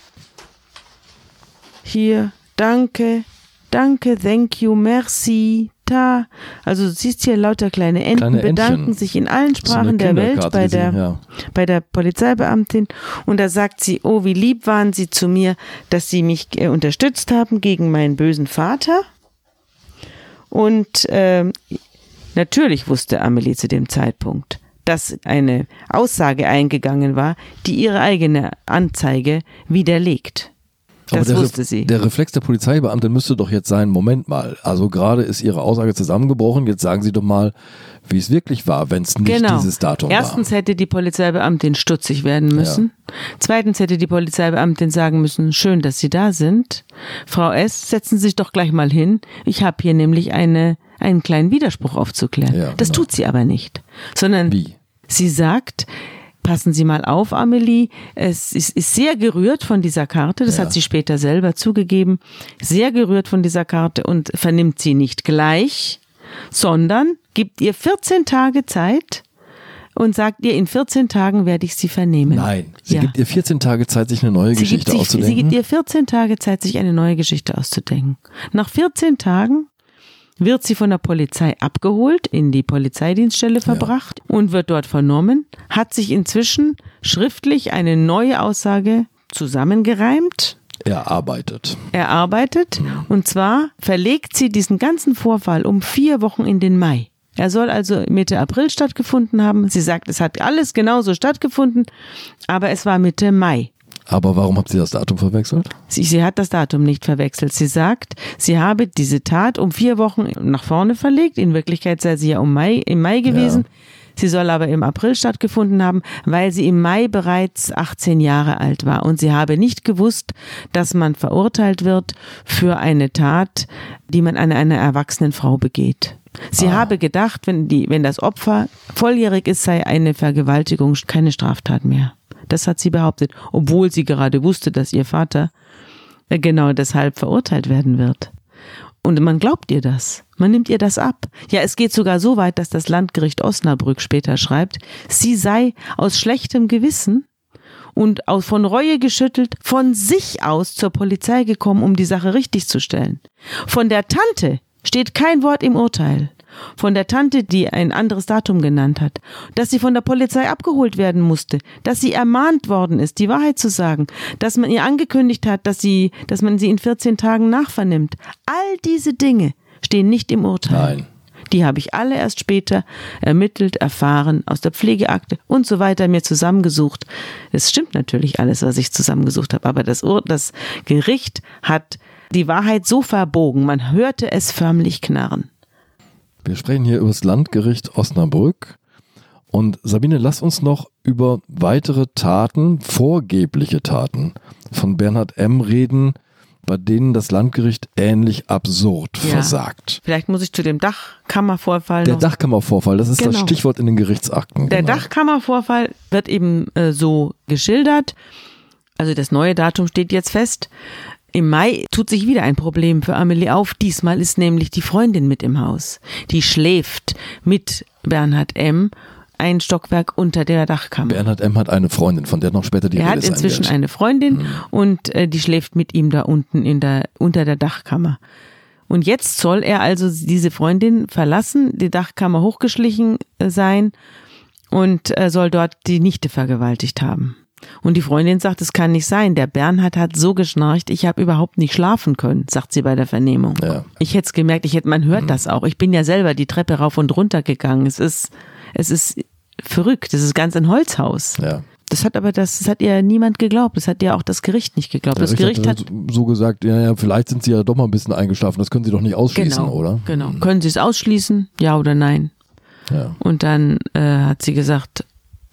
hier, danke, danke, thank you, merci, ta. Also du siehst hier lauter kleine Enten Kleine Entchen. bedanken sich in allen Sprachen der Welt bei der, ja. bei der Polizeibeamtin und da sagt sie, oh, wie lieb waren sie zu mir, dass sie mich äh, unterstützt haben gegen meinen bösen Vater. Und ähm, natürlich wusste Amelie zu dem Zeitpunkt, dass eine Aussage eingegangen war, die ihre eigene Anzeige widerlegt. Aber Das der, Re- wusste sie. Der Reflex der Polizeibeamte müsste doch jetzt sein, Moment mal, also gerade ist Ihre Aussage zusammengebrochen, jetzt sagen Sie doch mal, wie es wirklich war, wenn es nicht genau. dieses Datum Erstens hätte die Polizeibeamtin stutzig werden müssen. Zweitens hätte die Polizeibeamtin sagen müssen, schön, dass Sie da sind. Frau S., setzen Sie sich doch gleich mal hin. Ich habe hier nämlich eine, einen kleinen Widerspruch aufzuklären. Ja, das genau. tut sie aber nicht. Sondern war. Wie? sie sagt, passen Sie mal auf, Amelie, es ist, ist sehr gerührt von dieser Karte, das Ja. hat sie später selber zugegeben, sehr gerührt von dieser Karte und vernimmt sie nicht gleich, sondern gibt ihr 14 Tage Zeit und sagt ihr, in 14 Tagen werde ich sie vernehmen. Nein, sie Ja. gibt ihr 14 Tage Zeit, sich eine neue Sie Geschichte sich, auszudenken. sie gibt ihr 14 Tage Zeit, sich eine neue Geschichte auszudenken. Nach 14 Tagen wird sie von der Polizei abgeholt, in die Polizeidienststelle verbracht und wird dort vernommen, hat sich inzwischen schriftlich eine neue Aussage zusammengereimt, erarbeitet. erarbeitet und zwar verlegt sie diesen ganzen Vorfall um vier Wochen in den Mai. Er soll also Mitte April stattgefunden haben. Sie sagt, es hat alles genauso stattgefunden, aber es war Mitte Mai. Aber warum hat sie das Datum verwechselt? Sie, sie hat das Datum nicht verwechselt. Sie sagt, sie habe diese Tat um vier Wochen nach vorne verlegt. In Wirklichkeit sei sie ja um Mai, im Mai gewesen. Ja. Sie soll aber im April stattgefunden haben, weil sie im Mai bereits 18 Jahre alt war. Und sie habe nicht gewusst, dass man verurteilt wird für eine Tat, die man an einer erwachsenen Frau begeht. Sie ah. habe gedacht, wenn, die, wenn das Opfer volljährig ist, sei eine Vergewaltigung keine Straftat mehr. Das hat sie behauptet, obwohl sie gerade wusste, dass ihr Vater äh, genau deshalb verurteilt werden wird. Und man glaubt ihr das. Man nimmt ihr das ab. Ja, es geht sogar so weit, dass das Landgericht Osnabrück später schreibt, sie sei aus schlechtem Gewissen und von Reue geschüttelt von sich aus zur Polizei gekommen, um die Sache richtig zu stellen. Von der Tante steht kein Wort im Urteil von der Tante, die ein anderes Datum genannt hat, dass sie von der Polizei abgeholt werden musste, dass sie ermahnt worden ist, die Wahrheit zu sagen, dass man ihr angekündigt hat, dass sie, dass man sie in 14 Tagen nachvernimmt. All diese Dinge stehen nicht im Urteil. Nein. Die habe ich alle erst später ermittelt, erfahren, aus der Pflegeakte und so weiter mir zusammengesucht. Es stimmt natürlich alles, was ich zusammengesucht habe, aber das, Ur das Gericht hat die Wahrheit so verbogen, man hörte es förmlich knarren. Wir sprechen hier über das Landgericht Osnabrück. Und Sabine, lass uns noch über weitere Taten, vorgebliche Taten von Bernhard M. reden, bei denen das Landgericht ähnlich absurd ja. versagt. Vielleicht muss ich zu dem Dachkammervorfall. Der noch Dachkammervorfall, das ist genau. das Stichwort in den Gerichtsakten. Der genau. Dachkammervorfall wird eben äh, so geschildert. Also das neue Datum steht jetzt fest. Im Mai tut sich wieder ein Problem für Amelie auf. Diesmal ist nämlich die Freundin mit im Haus. Die schläft mit Bernhard M. ein Stockwerk unter der Dachkammer. Bernhard M. hat eine Freundin, von der noch später die Er Rede hat inzwischen eine Freundin hm. und äh, die schläft mit ihm da unten in der, unter der Dachkammer. Und jetzt soll er also diese Freundin verlassen, die Dachkammer hochgeschlichen äh, sein und äh, soll dort die Nichte vergewaltigt haben. Und die Freundin sagt, es kann nicht sein. Der Bernhard hat so geschnarcht, ich habe überhaupt nicht schlafen können, sagt sie bei der Vernehmung. Ja. Ich hätte es gemerkt, ich hätte, man hört mhm. das auch. Ich bin ja selber die Treppe rauf und runter gegangen. Es ist, es ist verrückt. Es ist ganz ein Holzhaus. Ja. Das hat aber das, das hat ja niemand geglaubt. Das hat ja auch das Gericht nicht geglaubt. Der das Gericht hat so gesagt, ja, ja, vielleicht sind Sie ja doch mal ein bisschen eingeschlafen. Das können Sie doch nicht ausschließen, genau, oder? Genau. Können Sie es ausschließen? Ja oder nein? Ja. Und dann äh, hat sie gesagt,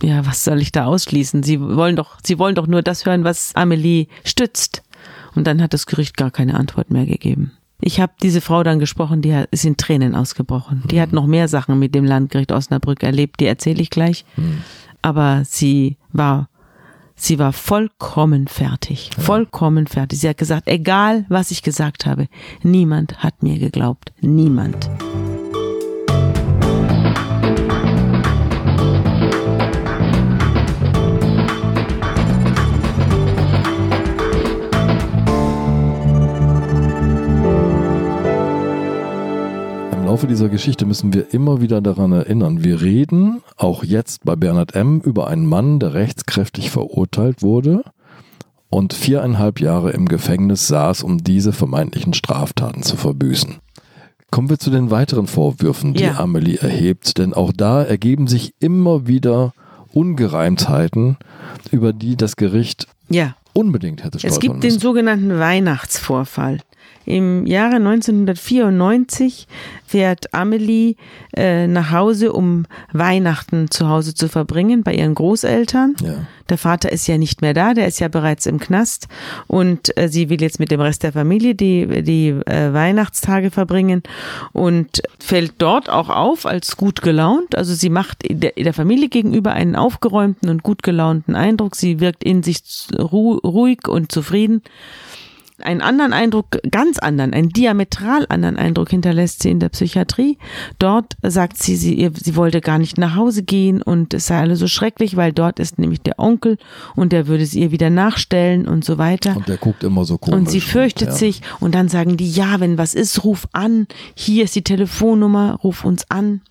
ja, was soll ich da ausschließen? Sie wollen doch, sie wollen doch nur das hören, was Amelie stützt. Und dann hat das Gericht gar keine Antwort mehr gegeben. Ich habe diese Frau dann gesprochen, die ist in Tränen ausgebrochen. Die hat noch mehr Sachen mit dem Landgericht Osnabrück erlebt, die erzähle ich gleich. Mhm. Aber sie war, sie war vollkommen fertig, ja. vollkommen fertig. Sie hat gesagt, egal was ich gesagt habe, niemand hat mir geglaubt, niemand. Laufe dieser Geschichte müssen wir immer wieder daran erinnern. Wir reden auch jetzt bei Bernhard M. über einen Mann, der rechtskräftig verurteilt wurde und viereinhalb Jahre im Gefängnis saß, um diese vermeintlichen Straftaten zu verbüßen. Kommen wir zu den weiteren Vorwürfen, die ja. Amelie erhebt, denn auch da ergeben sich immer wieder Ungereimtheiten, über die das Gericht ja. unbedingt hätte stolpern Es gibt müssen. den sogenannten Weihnachtsvorfall. Im Jahre 1994 fährt Amelie äh, nach Hause, um Weihnachten zu Hause zu verbringen bei ihren Großeltern. Ja. Der Vater ist ja nicht mehr da, der ist ja bereits im Knast und äh, sie will jetzt mit dem Rest der Familie die, die äh, Weihnachtstage verbringen und fällt dort auch auf als gut gelaunt. Also sie macht der, der Familie gegenüber einen aufgeräumten und gut gelaunten Eindruck. Sie wirkt in sich ruhig und zufrieden einen anderen Eindruck, ganz anderen, einen diametral anderen Eindruck hinterlässt sie in der Psychiatrie. Dort sagt sie, sie, sie wollte gar nicht nach Hause gehen und es sei alles so schrecklich, weil dort ist nämlich der Onkel und der würde sie ihr wieder nachstellen und so weiter. Und der guckt immer so komisch. Und sie fürchtet ja. sich und dann sagen die, ja, wenn was ist, ruf an. Hier ist die Telefonnummer, ruf uns an.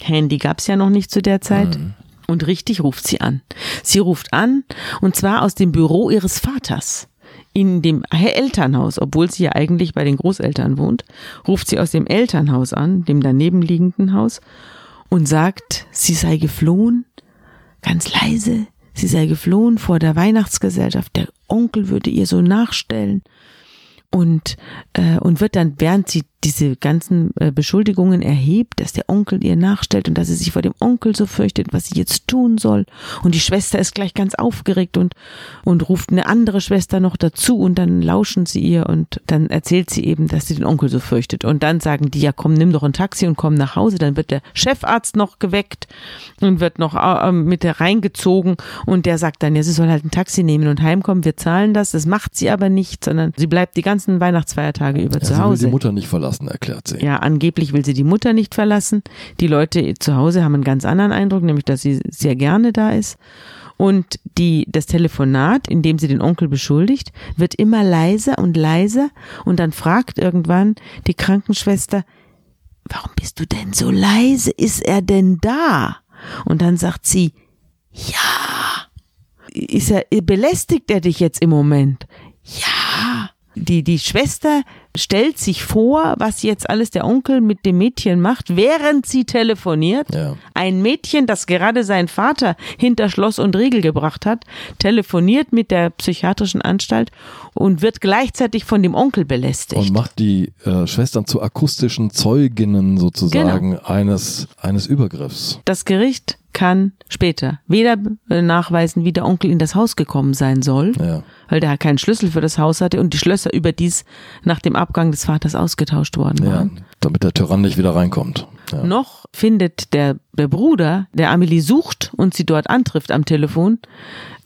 Handy gab's ja noch nicht zu der Zeit. Mhm. Und richtig ruft sie an. Sie ruft an und zwar aus dem Büro ihres Vaters in dem Elternhaus, obwohl sie ja eigentlich bei den Großeltern wohnt, ruft sie aus dem Elternhaus an, dem daneben liegenden Haus, und sagt, sie sei geflohen, ganz leise, sie sei geflohen vor der Weihnachtsgesellschaft, der Onkel würde ihr so nachstellen. Und, äh, und wird dann, während sie diese ganzen äh, Beschuldigungen erhebt, dass der Onkel ihr nachstellt und dass sie sich vor dem Onkel so fürchtet, was sie jetzt tun soll. Und die Schwester ist gleich ganz aufgeregt und, und ruft eine andere Schwester noch dazu und dann lauschen sie ihr und dann erzählt sie eben, dass sie den Onkel so fürchtet. Und dann sagen die, ja komm, nimm doch ein Taxi und komm nach Hause. Dann wird der Chefarzt noch geweckt und wird noch äh, mit der reingezogen und der sagt dann, ja, sie soll halt ein Taxi nehmen und heimkommen, wir zahlen das. Das macht sie aber nicht, sondern sie bleibt die ganzen Weihnachtsfeiertage über Ja, zu Hause. die Mutter nicht verlassen, erklärt sie. Ja, angeblich will sie die Mutter nicht verlassen. Die Leute zu Hause haben einen ganz anderen Eindruck, nämlich dass sie sehr gerne da ist. Und die, das Telefonat, in dem sie den Onkel beschuldigt, wird immer leiser und leiser. Und dann fragt irgendwann die Krankenschwester, warum bist du denn so leise? Ist er denn da? Und dann sagt sie, ja. Ist er, belästigt er dich jetzt im Moment? Ja. Die, die Schwester stellt sich vor, was jetzt alles der Onkel mit dem Mädchen macht, während sie telefoniert. Ja. Ein Mädchen, das gerade seinen Vater hinter Schloss und Riegel gebracht hat, telefoniert mit der psychiatrischen Anstalt und wird gleichzeitig von dem Onkel belästigt. Und macht die äh, Schwestern zu akustischen Zeuginnen sozusagen Genau. eines, eines Übergriffs. Das Gericht kann später weder äh, nachweisen, wie der Onkel in das Haus gekommen sein soll, Ja. weil der keinen Schlüssel für das Haus hatte und die Schlösser überdies nach dem Abgang des Vaters ausgetauscht worden Ja, waren. damit der Tyrann nicht wieder reinkommt. Ja. Noch findet der, der Bruder, der Amelie sucht und sie dort antrifft am Telefon,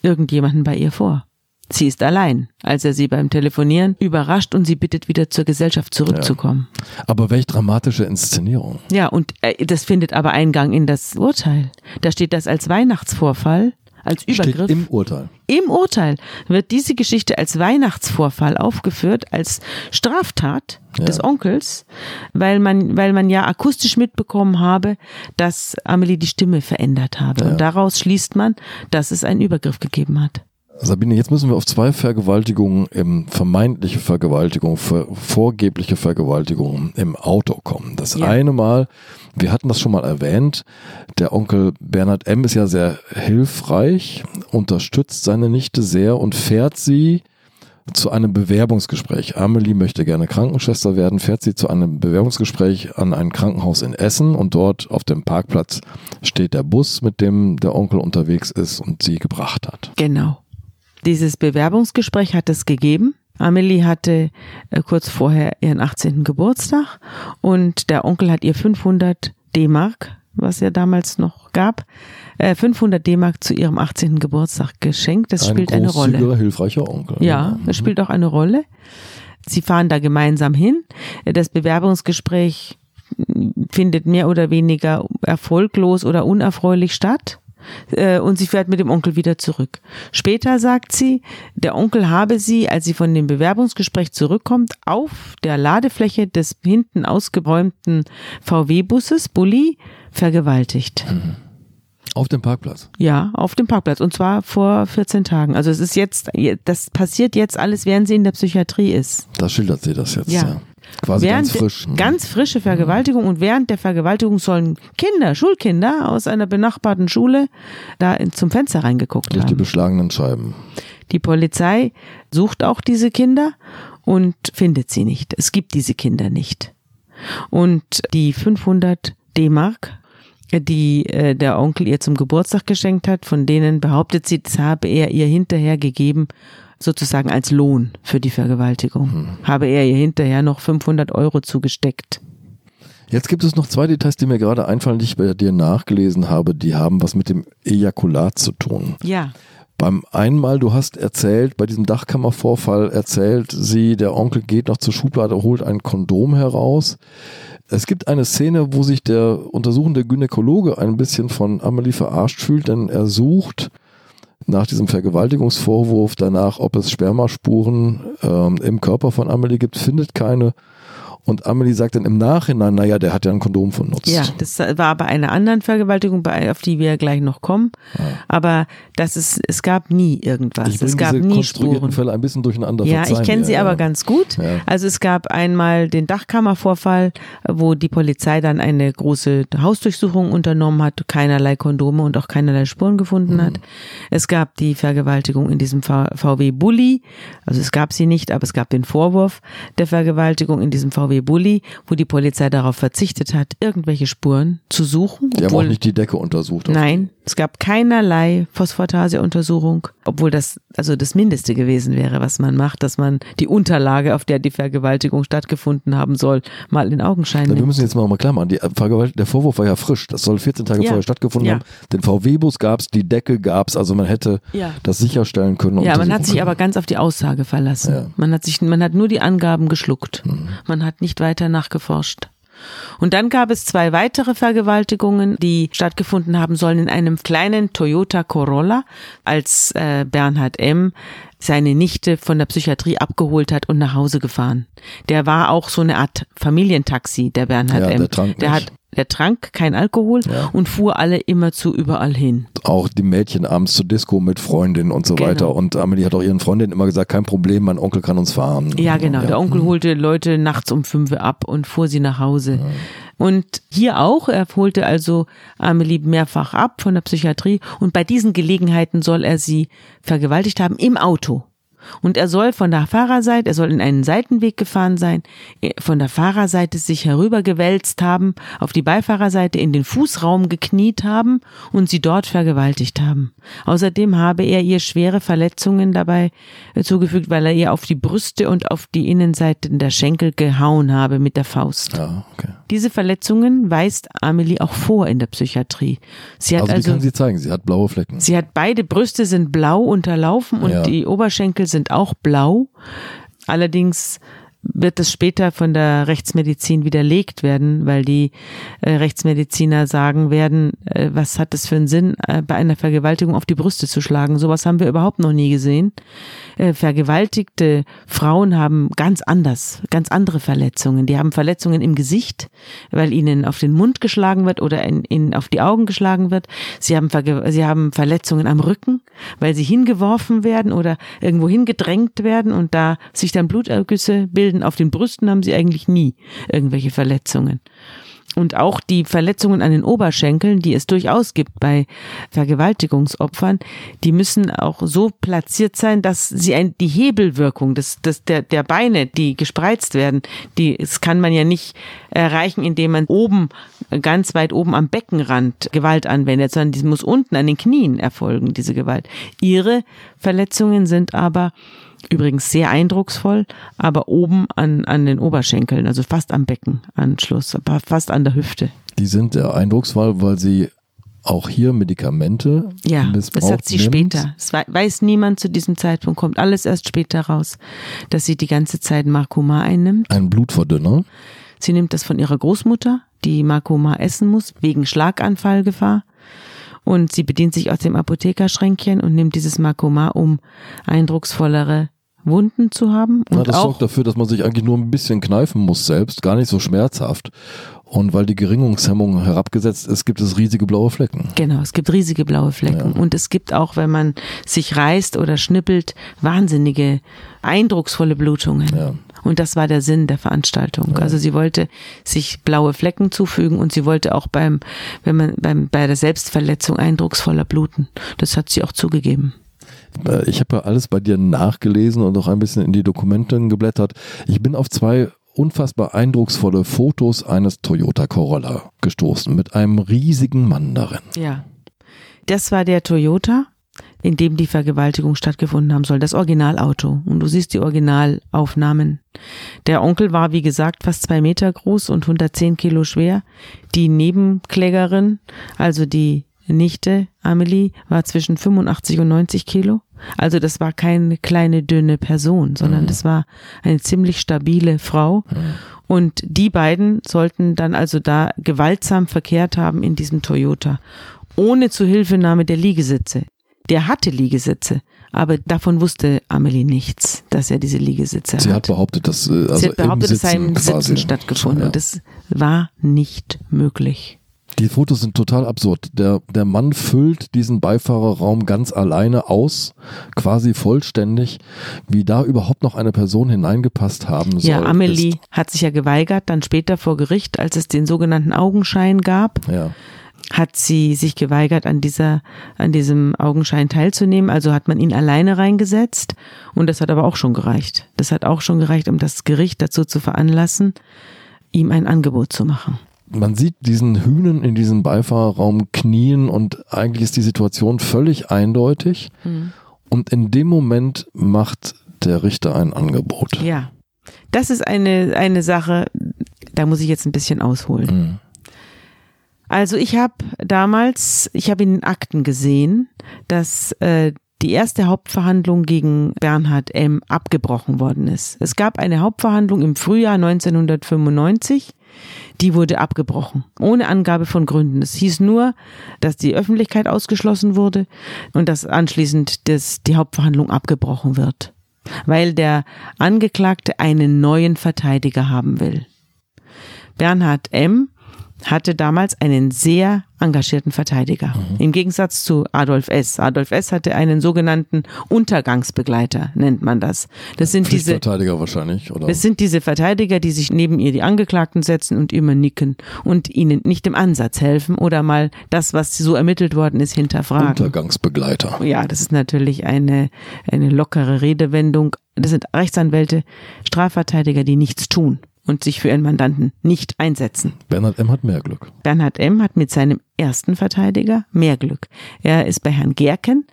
irgendjemanden bei ihr vor. Sie ist allein, als er sie beim Telefonieren überrascht und sie bittet, wieder zur Gesellschaft zurückzukommen. Aber welch dramatische Inszenierung. Ja, und äh, das findet aber Eingang in das Urteil. Da steht das als Weihnachtsvorfall, als Steht Übergriff. im Urteil. Im Urteil wird diese Geschichte als Weihnachtsvorfall aufgeführt, als Straftat Ja. des Onkels, weil man, weil man ja akustisch mitbekommen habe, dass Amelie die Stimme verändert habe. Ja. Und daraus schließt man, dass es einen Übergriff gegeben hat. Sabine, jetzt müssen wir auf zwei Vergewaltigungen im vermeintliche Vergewaltigung, ver vorgebliche Vergewaltigungen im Auto kommen. Das Ja. eine Mal, wir hatten das schon mal erwähnt, der Onkel Bernhard M. ist ja sehr hilfreich, unterstützt seine Nichte sehr und fährt sie zu einem Bewerbungsgespräch. Amelie möchte gerne Krankenschwester werden, fährt sie zu einem Bewerbungsgespräch an ein Krankenhaus in Essen und dort auf dem Parkplatz steht der Bus, mit dem der Onkel unterwegs ist und sie gebracht hat. Genau. Dieses Bewerbungsgespräch hat es gegeben. Amelie hatte äh, kurz vorher ihren 18. Geburtstag und der Onkel hat ihr 500 D-Mark, was ja damals noch gab, äh, 500 D-Mark zu ihrem 18. Geburtstag geschenkt. Das spielt eine Rolle. großzügiger, hilfreicher Onkel. Ja, das spielt auch eine Rolle. Sie fahren da gemeinsam hin. Das Bewerbungsgespräch findet mehr oder weniger erfolglos oder unerfreulich statt. Äh, Und sie fährt mit dem Onkel wieder zurück. Später sagt sie, der Onkel habe sie, als sie von dem Bewerbungsgespräch zurückkommt, auf der Ladefläche des hinten ausgeräumten VW-Busses, Bulli, vergewaltigt. Auf dem Parkplatz. Ja, auf dem Parkplatz. Und zwar vor 14 Tagen. Also es ist jetzt, das passiert jetzt alles, während sie in der Psychiatrie ist. Da schildert sie das jetzt. Ja. Ja. Quasi während ganz frisch. Mhm. Ganz frische Vergewaltigung und während der Vergewaltigung sollen Kinder, Schulkinder aus einer benachbarten Schule da in, zum Fenster reingeguckt durch die haben. beschlagenen Scheiben. Die Polizei sucht auch diese Kinder und findet sie nicht. Es gibt diese Kinder nicht. Und die 500 D-Mark, die äh, der Onkel ihr zum Geburtstag geschenkt hat, von denen behauptet sie, das habe er ihr hinterher gegeben, sozusagen als Lohn für die Vergewaltigung. Habe er ihr hinterher noch 500 Euro zugesteckt. Jetzt gibt es noch zwei Details, die mir gerade einfallen, die ich bei dir nachgelesen habe. Die haben was mit dem Ejakulat zu tun. Ja, Beim einmal, du hast erzählt, bei diesem Dachkammervorfall erzählt sie, der Onkel geht noch zur Schublade, holt ein Kondom heraus. Es gibt eine Szene, wo sich der untersuchende Gynäkologe ein bisschen von Amelie verarscht fühlt, denn er sucht nach diesem Vergewaltigungsvorwurf danach, ob es Spermaspuren ähm, im Körper von Amelie gibt, findet keine Und Amelie sagt dann im Nachhinein, naja, der hat ja ein Kondom vernutzt. Ja, das war bei einer anderen Vergewaltigung, auf die wir gleich noch kommen. Aber das ist, es gab nie irgendwas. Ich es gab diese nie konstruierten Spuren. Fälle ein bisschen durcheinander. Ja, ich verzeihen kenne mir, sie ja. aber ganz gut. Ja. Also es gab einmal den Dachkammervorfall, wo die Polizei dann eine große Hausdurchsuchung unternommen hat, keinerlei Kondome und auch keinerlei Spuren gefunden Mhm. hat. Es gab die Vergewaltigung in diesem VW Bulli, also es gab sie nicht, aber es gab den Vorwurf der Vergewaltigung in diesem VW Bulli, wo die Polizei darauf verzichtet hat, irgendwelche Spuren zu suchen. Die haben auch nicht die Decke untersucht. Nein, es gab keinerlei Phosphatase-Untersuchung, obwohl das also das Mindeste gewesen wäre, was man macht, dass man die Unterlage, auf der die Vergewaltigung stattgefunden haben soll, mal in Augenschein Na, wir nimmt. müssen jetzt mal, mal klar machen. Die Vergewalt der Vorwurf war ja frisch. Das soll 14 Tage Ja. vorher stattgefunden Ja. haben. Den VW-Bus gab's, die Decke gab's. Also man hätte Ja. das sicherstellen können. Ja, man hat sich aber ganz auf die Aussage verlassen. Man hat sich, man hat nur die Angaben geschluckt. Man hat nicht weiter nachgeforscht. Und dann gab es zwei weitere Vergewaltigungen, die stattgefunden haben sollen in einem kleinen Toyota Corolla, als äh, Bernhard M. seine Nichte von der Psychiatrie abgeholt hat und nach Hause gefahren. Der war auch so eine Art Familientaxi, der Bernhard Ja, M. der der hat der trank kein Alkohol Ja. und fuhr alle immer zu überall hin. auch die Mädchen abends zur Disco mit Freundinnen und so Genau. weiter. Und Amelie hat auch ihren Freundinnen immer gesagt, kein Problem, mein Onkel kann uns fahren. Ja, genau. Der Onkel holte Leute nachts um fünf ab und fuhr sie nach Hause. Und hier auch, er holte also Amelie mehrfach ab von der Psychiatrie und bei diesen Gelegenheiten soll er sie vergewaltigt haben im Auto. Und er soll von der Fahrerseite, er soll in einen Seitenweg gefahren sein, äh, von der Fahrerseite sich herübergewälzt haben, auf die Beifahrerseite in den Fußraum gekniet haben und sie dort vergewaltigt haben. Außerdem habe er ihr schwere Verletzungen dabei äh, zugefügt, weil er ihr auf die Brüste und auf die Innenseiten der Schenkel gehauen habe mit der Faust. Ja, okay. Diese Verletzungen weist Amelie auch vor in der Psychiatrie. Sie hat Also, die also, kann sie zeigen, sie hat blaue Flecken. Sie hat beide Brüste sind blau unterlaufen und Ja. die Oberschenkel sind auch blau. Allerdings wird es später von der Rechtsmedizin widerlegt werden, weil die äh, Rechtsmediziner sagen werden, äh, was hat es für einen Sinn, äh, bei einer Vergewaltigung auf die Brüste zu schlagen? Sowas haben wir überhaupt noch nie gesehen. Äh, vergewaltigte Frauen haben ganz anders, ganz andere Verletzungen. Die haben Verletzungen im Gesicht, weil ihnen auf den Mund geschlagen wird oder in, in, auf die Augen geschlagen wird. Sie haben, sie haben Verletzungen am Rücken, weil sie hingeworfen werden oder irgendwo hingedrängt werden und da sich dann Blutergüsse bilden. Auf den Brüsten haben sie eigentlich nie irgendwelche Verletzungen. Und auch die Verletzungen an den Oberschenkeln, die es durchaus gibt bei Vergewaltigungsopfern, die müssen auch so platziert sein, dass sie ein, die Hebelwirkung des, des, der, der Beine, die gespreizt werden, die, das kann man ja nicht erreichen, indem man oben, ganz weit oben am Beckenrand Gewalt anwendet, sondern die muss unten an den Knien erfolgen, diese Gewalt. Ihre Verletzungen sind aber Übrigens sehr eindrucksvoll, aber oben an, an den Oberschenkeln, also fast am Beckenanschluss, fast an der Hüfte. Die sind sehr eindrucksvoll, weil sie auch hier Medikamente Ja, missbraucht das sagt sie nimmt. später. Wei- weiß niemand zu diesem Zeitpunkt, kommt alles erst später raus, dass sie die ganze Zeit Marcoma einnimmt. Ein Blutverdünner. Sie nimmt das von ihrer Großmutter, die Marcoma essen muss, wegen Schlaganfallgefahr. Und sie bedient sich aus dem Apothekerschränkchen und nimmt dieses Marcoma, um eindrucksvollere Wunden zu haben. Und Ja, das auch, sorgt dafür, dass man sich eigentlich nur ein bisschen kneifen muss selbst, gar nicht so schmerzhaft. Und weil die Gerinnungshemmung herabgesetzt ist, gibt es riesige blaue Flecken. Genau, es gibt riesige blaue Flecken. Ja. Und es gibt auch, wenn man sich reißt oder schnippelt, wahnsinnige, eindrucksvolle Blutungen. Ja. Und das war der Sinn der Veranstaltung. Also sie wollte sich blaue Flecken zufügen und sie wollte auch beim, wenn man beim, bei der Selbstverletzung eindrucksvoller bluten. Das hat sie auch zugegeben. Äh, Ich habe ja alles bei dir nachgelesen und auch ein bisschen in die Dokumente geblättert. Ich bin auf zwei unfassbar eindrucksvolle Fotos eines Toyota Corolla gestoßen mit einem riesigen Mann darin. Ja. Das war der Toyota, in dem die Vergewaltigung stattgefunden haben soll, das Originalauto. Und du siehst die Originalaufnahmen. Der Onkel war, wie gesagt, fast zwei Meter groß und 110 Kilo schwer. Die Nebenklägerin, also die Nichte Amelie, war zwischen 85 und 90 Kilo. Also das war keine kleine, dünne Person, sondern das war eine ziemlich stabile Frau. Und die beiden sollten dann also da gewaltsam verkehrt haben in diesem Toyota, ohne Zuhilfenahme der Liegesitze. Der hatte Liegesitzte, aber davon wusste Amelie nichts, dass er diese Liegesitzte Sie hat. hat behauptet, dass also Sie hat behauptet, im es sei im Sitzen stattgefunden. Ja. Und das war nicht möglich. Die Fotos sind total absurd. Der, der Mann füllt diesen Beifahrerraum ganz alleine aus, quasi vollständig. Wie da überhaupt noch eine Person hineingepasst haben soll. Ja, Amelie Ist, hat sich ja geweigert, dann später vor Gericht, als es den sogenannten Augenschein gab, ja. hat sie sich geweigert, an dieser, an diesem Augenschein teilzunehmen. Also hat man ihn alleine reingesetzt. Und das hat aber auch schon gereicht. Das hat auch schon gereicht, um das Gericht dazu zu veranlassen, ihm ein Angebot zu machen. Man sieht diesen Hühnen in diesem Beifahrerraum knien und eigentlich ist die Situation völlig eindeutig. Mhm. Und in dem Moment macht der Richter ein Angebot. Ja. Das ist eine, eine Sache, da muss ich jetzt ein bisschen ausholen. Mhm. Also ich habe damals, ich habe in den Akten gesehen, dass äh, die erste Hauptverhandlung gegen Bernhard M. abgebrochen worden ist. Es gab eine Hauptverhandlung im Frühjahr 1995, die wurde abgebrochen, ohne Angabe von Gründen. Es hieß nur, dass die Öffentlichkeit ausgeschlossen wurde und dass anschließend das, die Hauptverhandlung abgebrochen wird, weil der Angeklagte einen neuen Verteidiger haben will. Bernhard M. hatte damals einen sehr engagierten Verteidiger. Im Gegensatz zu Adolf S. Adolf S. hatte einen sogenannten Untergangsbegleiter, nennt man das. Das sind diese, Pflichtverteidiger wahrscheinlich, oder? das sind diese Verteidiger, die sich neben ihr die Angeklagten setzen und immer nicken und ihnen nicht im Ansatz helfen oder mal das, was so ermittelt worden ist, hinterfragen. Untergangsbegleiter. Ja, das ist natürlich eine, eine lockere Redewendung. Das sind Rechtsanwälte, Strafverteidiger, die nichts tun und sich für ihren Mandanten nicht einsetzen. Bernhard M. hat mehr Glück. Bernhard M. hat mit seinem ersten Verteidiger mehr Glück. Er ist bei Herrn Gerken,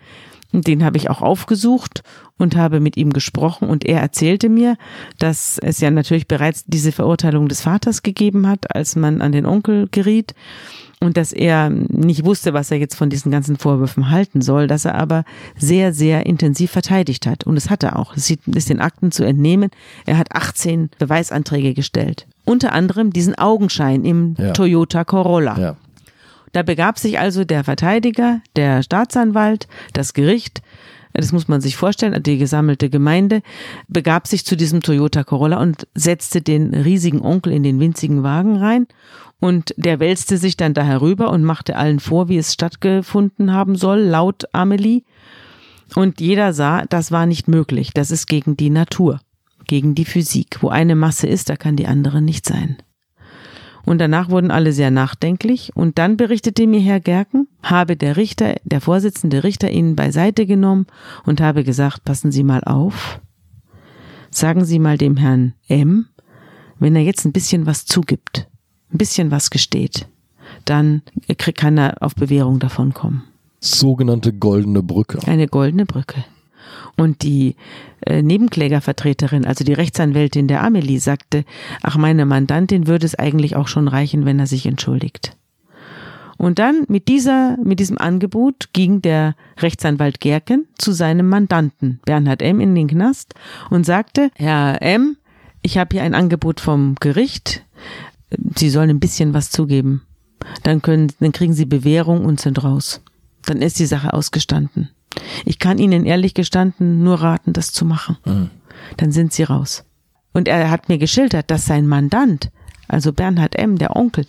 den habe ich auch aufgesucht und habe mit ihm gesprochen und er erzählte mir, dass es ja natürlich bereits diese Verurteilung des Vaters gegeben hat, als man an den Onkel geriet und dass er nicht wusste, was er jetzt von diesen ganzen Vorwürfen halten soll, dass er aber sehr, sehr intensiv verteidigt hat. Und das hat er auch. Es ist den Akten zu entnehmen. Er hat 18 Beweisanträge gestellt. Unter anderem diesen Augenschein im Ja. Toyota Corolla. Ja. Da begab sich also der Verteidiger, der Staatsanwalt, das Gericht, das muss man sich vorstellen, die gesammelte Gemeinde, begab sich zu diesem Toyota Corolla und setzte den riesigen Onkel in den winzigen Wagen rein. Und der wälzte sich dann da herüber und machte allen vor, wie es stattgefunden haben soll, laut Amelie. Und jeder sah, das war nicht möglich. Das ist gegen die Natur, gegen die Physik. Wo eine Masse ist, da kann die andere nicht sein. Und danach wurden alle sehr nachdenklich. Und dann berichtete mir Herr Gerken, habe der Richter, der Vorsitzende Richter ihn beiseite genommen und habe gesagt, passen Sie mal auf. Sagen Sie mal dem Herrn M., wenn er jetzt ein bisschen was zugibt, ein bisschen was gesteht, dann kann er auf Bewährung davon kommen. Sogenannte goldene Brücke. Eine goldene Brücke. Und die äh, Nebenklägervertreterin, also die Rechtsanwältin der Amelie, sagte, ach, meine Mandantin würde es eigentlich auch schon reichen, wenn er sich entschuldigt. Und dann mit dieser, mit diesem Angebot ging der Rechtsanwalt Gerken zu seinem Mandanten Bernhard M. in den Knast und sagte, Herr M., ich habe hier ein Angebot vom Gericht. Sie sollen ein bisschen was zugeben. Dann können, dann kriegen Sie Bewährung und sind raus. Dann ist die Sache ausgestanden. Ich kann Ihnen ehrlich gestanden nur raten, das zu machen. Dann sind Sie raus. Und er hat mir geschildert, dass sein Mandant, also Bernhard M., der Onkel,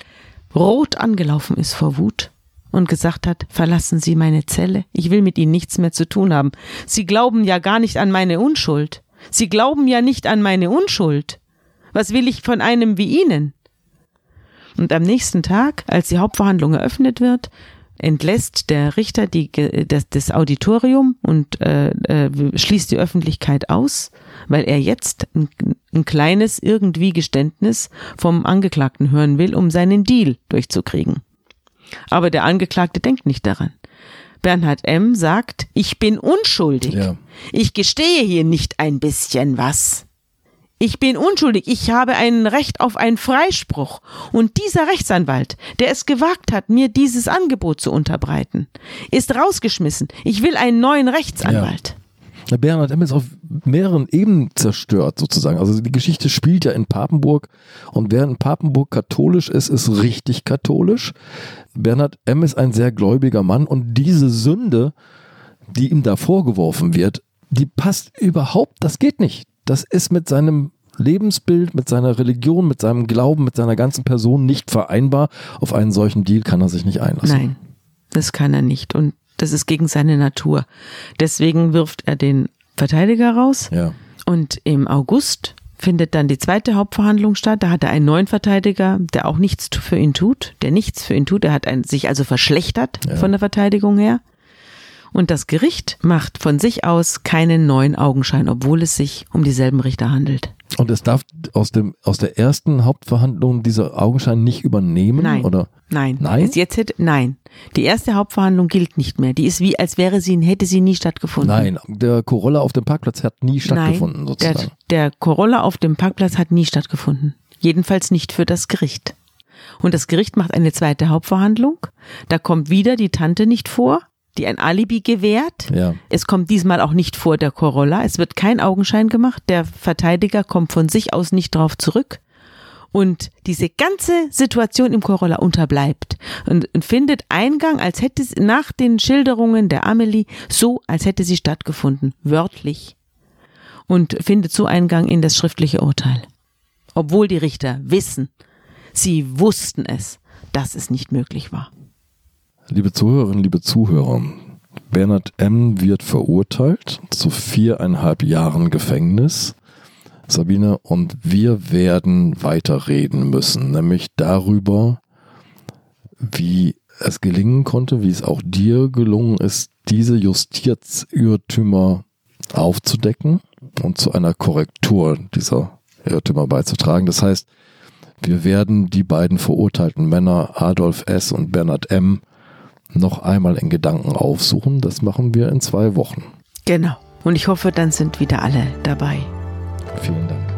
rot angelaufen ist vor Wut und gesagt hat, verlassen Sie meine Zelle, ich will mit Ihnen nichts mehr zu tun haben. Sie glauben ja gar nicht an meine Unschuld. Sie glauben ja nicht an meine Unschuld. Was will ich von einem wie Ihnen? Und am nächsten Tag, als die Hauptverhandlung eröffnet wird, entlässt der Richter die, das, das Auditorium und äh, äh, schließt die Öffentlichkeit aus, weil er jetzt ein, ein kleines irgendwie Geständnis vom Angeklagten hören will, um seinen Deal durchzukriegen. Aber der Angeklagte denkt nicht daran. Bernhard M. sagt, ich bin unschuldig. Ja. Ich gestehe hier nicht ein bisschen was. Ich bin unschuldig. Ich habe ein Recht auf einen Freispruch. Und dieser Rechtsanwalt, der es gewagt hat, mir dieses Angebot zu unterbreiten, ist rausgeschmissen. Ich will einen neuen Rechtsanwalt. Der Bernhard M. ist auf mehreren Ebenen zerstört, sozusagen. Also die Geschichte spielt ja in Papenburg und während Papenburg katholisch ist, ist richtig katholisch. Bernhard M. ist ein sehr gläubiger Mann und diese Sünde die ihm da vorgeworfen wird, die passt überhaupt, das geht nicht. Das ist mit seinem Lebensbild, mit seiner Religion, mit seinem Glauben, mit seiner ganzen Person nicht vereinbar. Auf einen solchen Deal kann er sich nicht einlassen. Nein, das kann er nicht. Und das ist gegen seine Natur. Deswegen wirft er den Verteidiger raus. Ja. Und im August findet dann die zweite Hauptverhandlung statt. Da hat er einen neuen Verteidiger, der auch nichts für ihn tut, der nichts für ihn tut. Er hat ein, sich also verschlechtert Ja. von der Verteidigung her. Und das Gericht macht von sich aus keinen neuen Augenschein, obwohl es sich um dieselben Richter handelt. Und es darf aus dem aus der ersten Hauptverhandlung dieser Augenschein nicht übernehmen Nein. oder Nein. Nein? Jetzt, jetzt hätte, nein. Die erste Hauptverhandlung gilt nicht mehr. Die ist wie, als wäre sie, hätte sie nie stattgefunden. nein, der Corolla auf dem Parkplatz hat nie stattgefunden Nein, der, sozusagen. der Corolla auf dem Parkplatz hat nie stattgefunden. Jedenfalls nicht für das Gericht. Und das Gericht macht eine zweite Hauptverhandlung. Da kommt wieder die Tante nicht vor, die ein Alibi gewährt. Ja. Es kommt diesmal auch nicht vor der Corolla. Es wird kein Augenschein gemacht. Der Verteidiger kommt von sich aus nicht drauf zurück. Und diese ganze Situation im Corolla unterbleibt und, und findet Eingang, als hätte es nach den Schilderungen der Amelie so, als hätte sie stattgefunden, wörtlich. Und findet so Eingang in das schriftliche Urteil. Obwohl die Richter wissen, sie wussten es, dass es nicht möglich war. Liebe Zuhörerinnen, liebe Zuhörer, Bernhard M. wird verurteilt zu viereinhalb Jahren Gefängnis. Sabine und wir werden weiterreden müssen, nämlich darüber, wie es gelingen konnte, wie es auch dir gelungen ist, diese Justizirrtümer aufzudecken und zu einer Korrektur dieser Irrtümer beizutragen. Das heißt, wir werden die beiden verurteilten Männer Adolf S. und Bernhard M noch einmal in Gedanken aufsuchen. Das machen wir in zwei Wochen. Genau. Und ich hoffe, dann sind wieder alle dabei. Vielen Dank.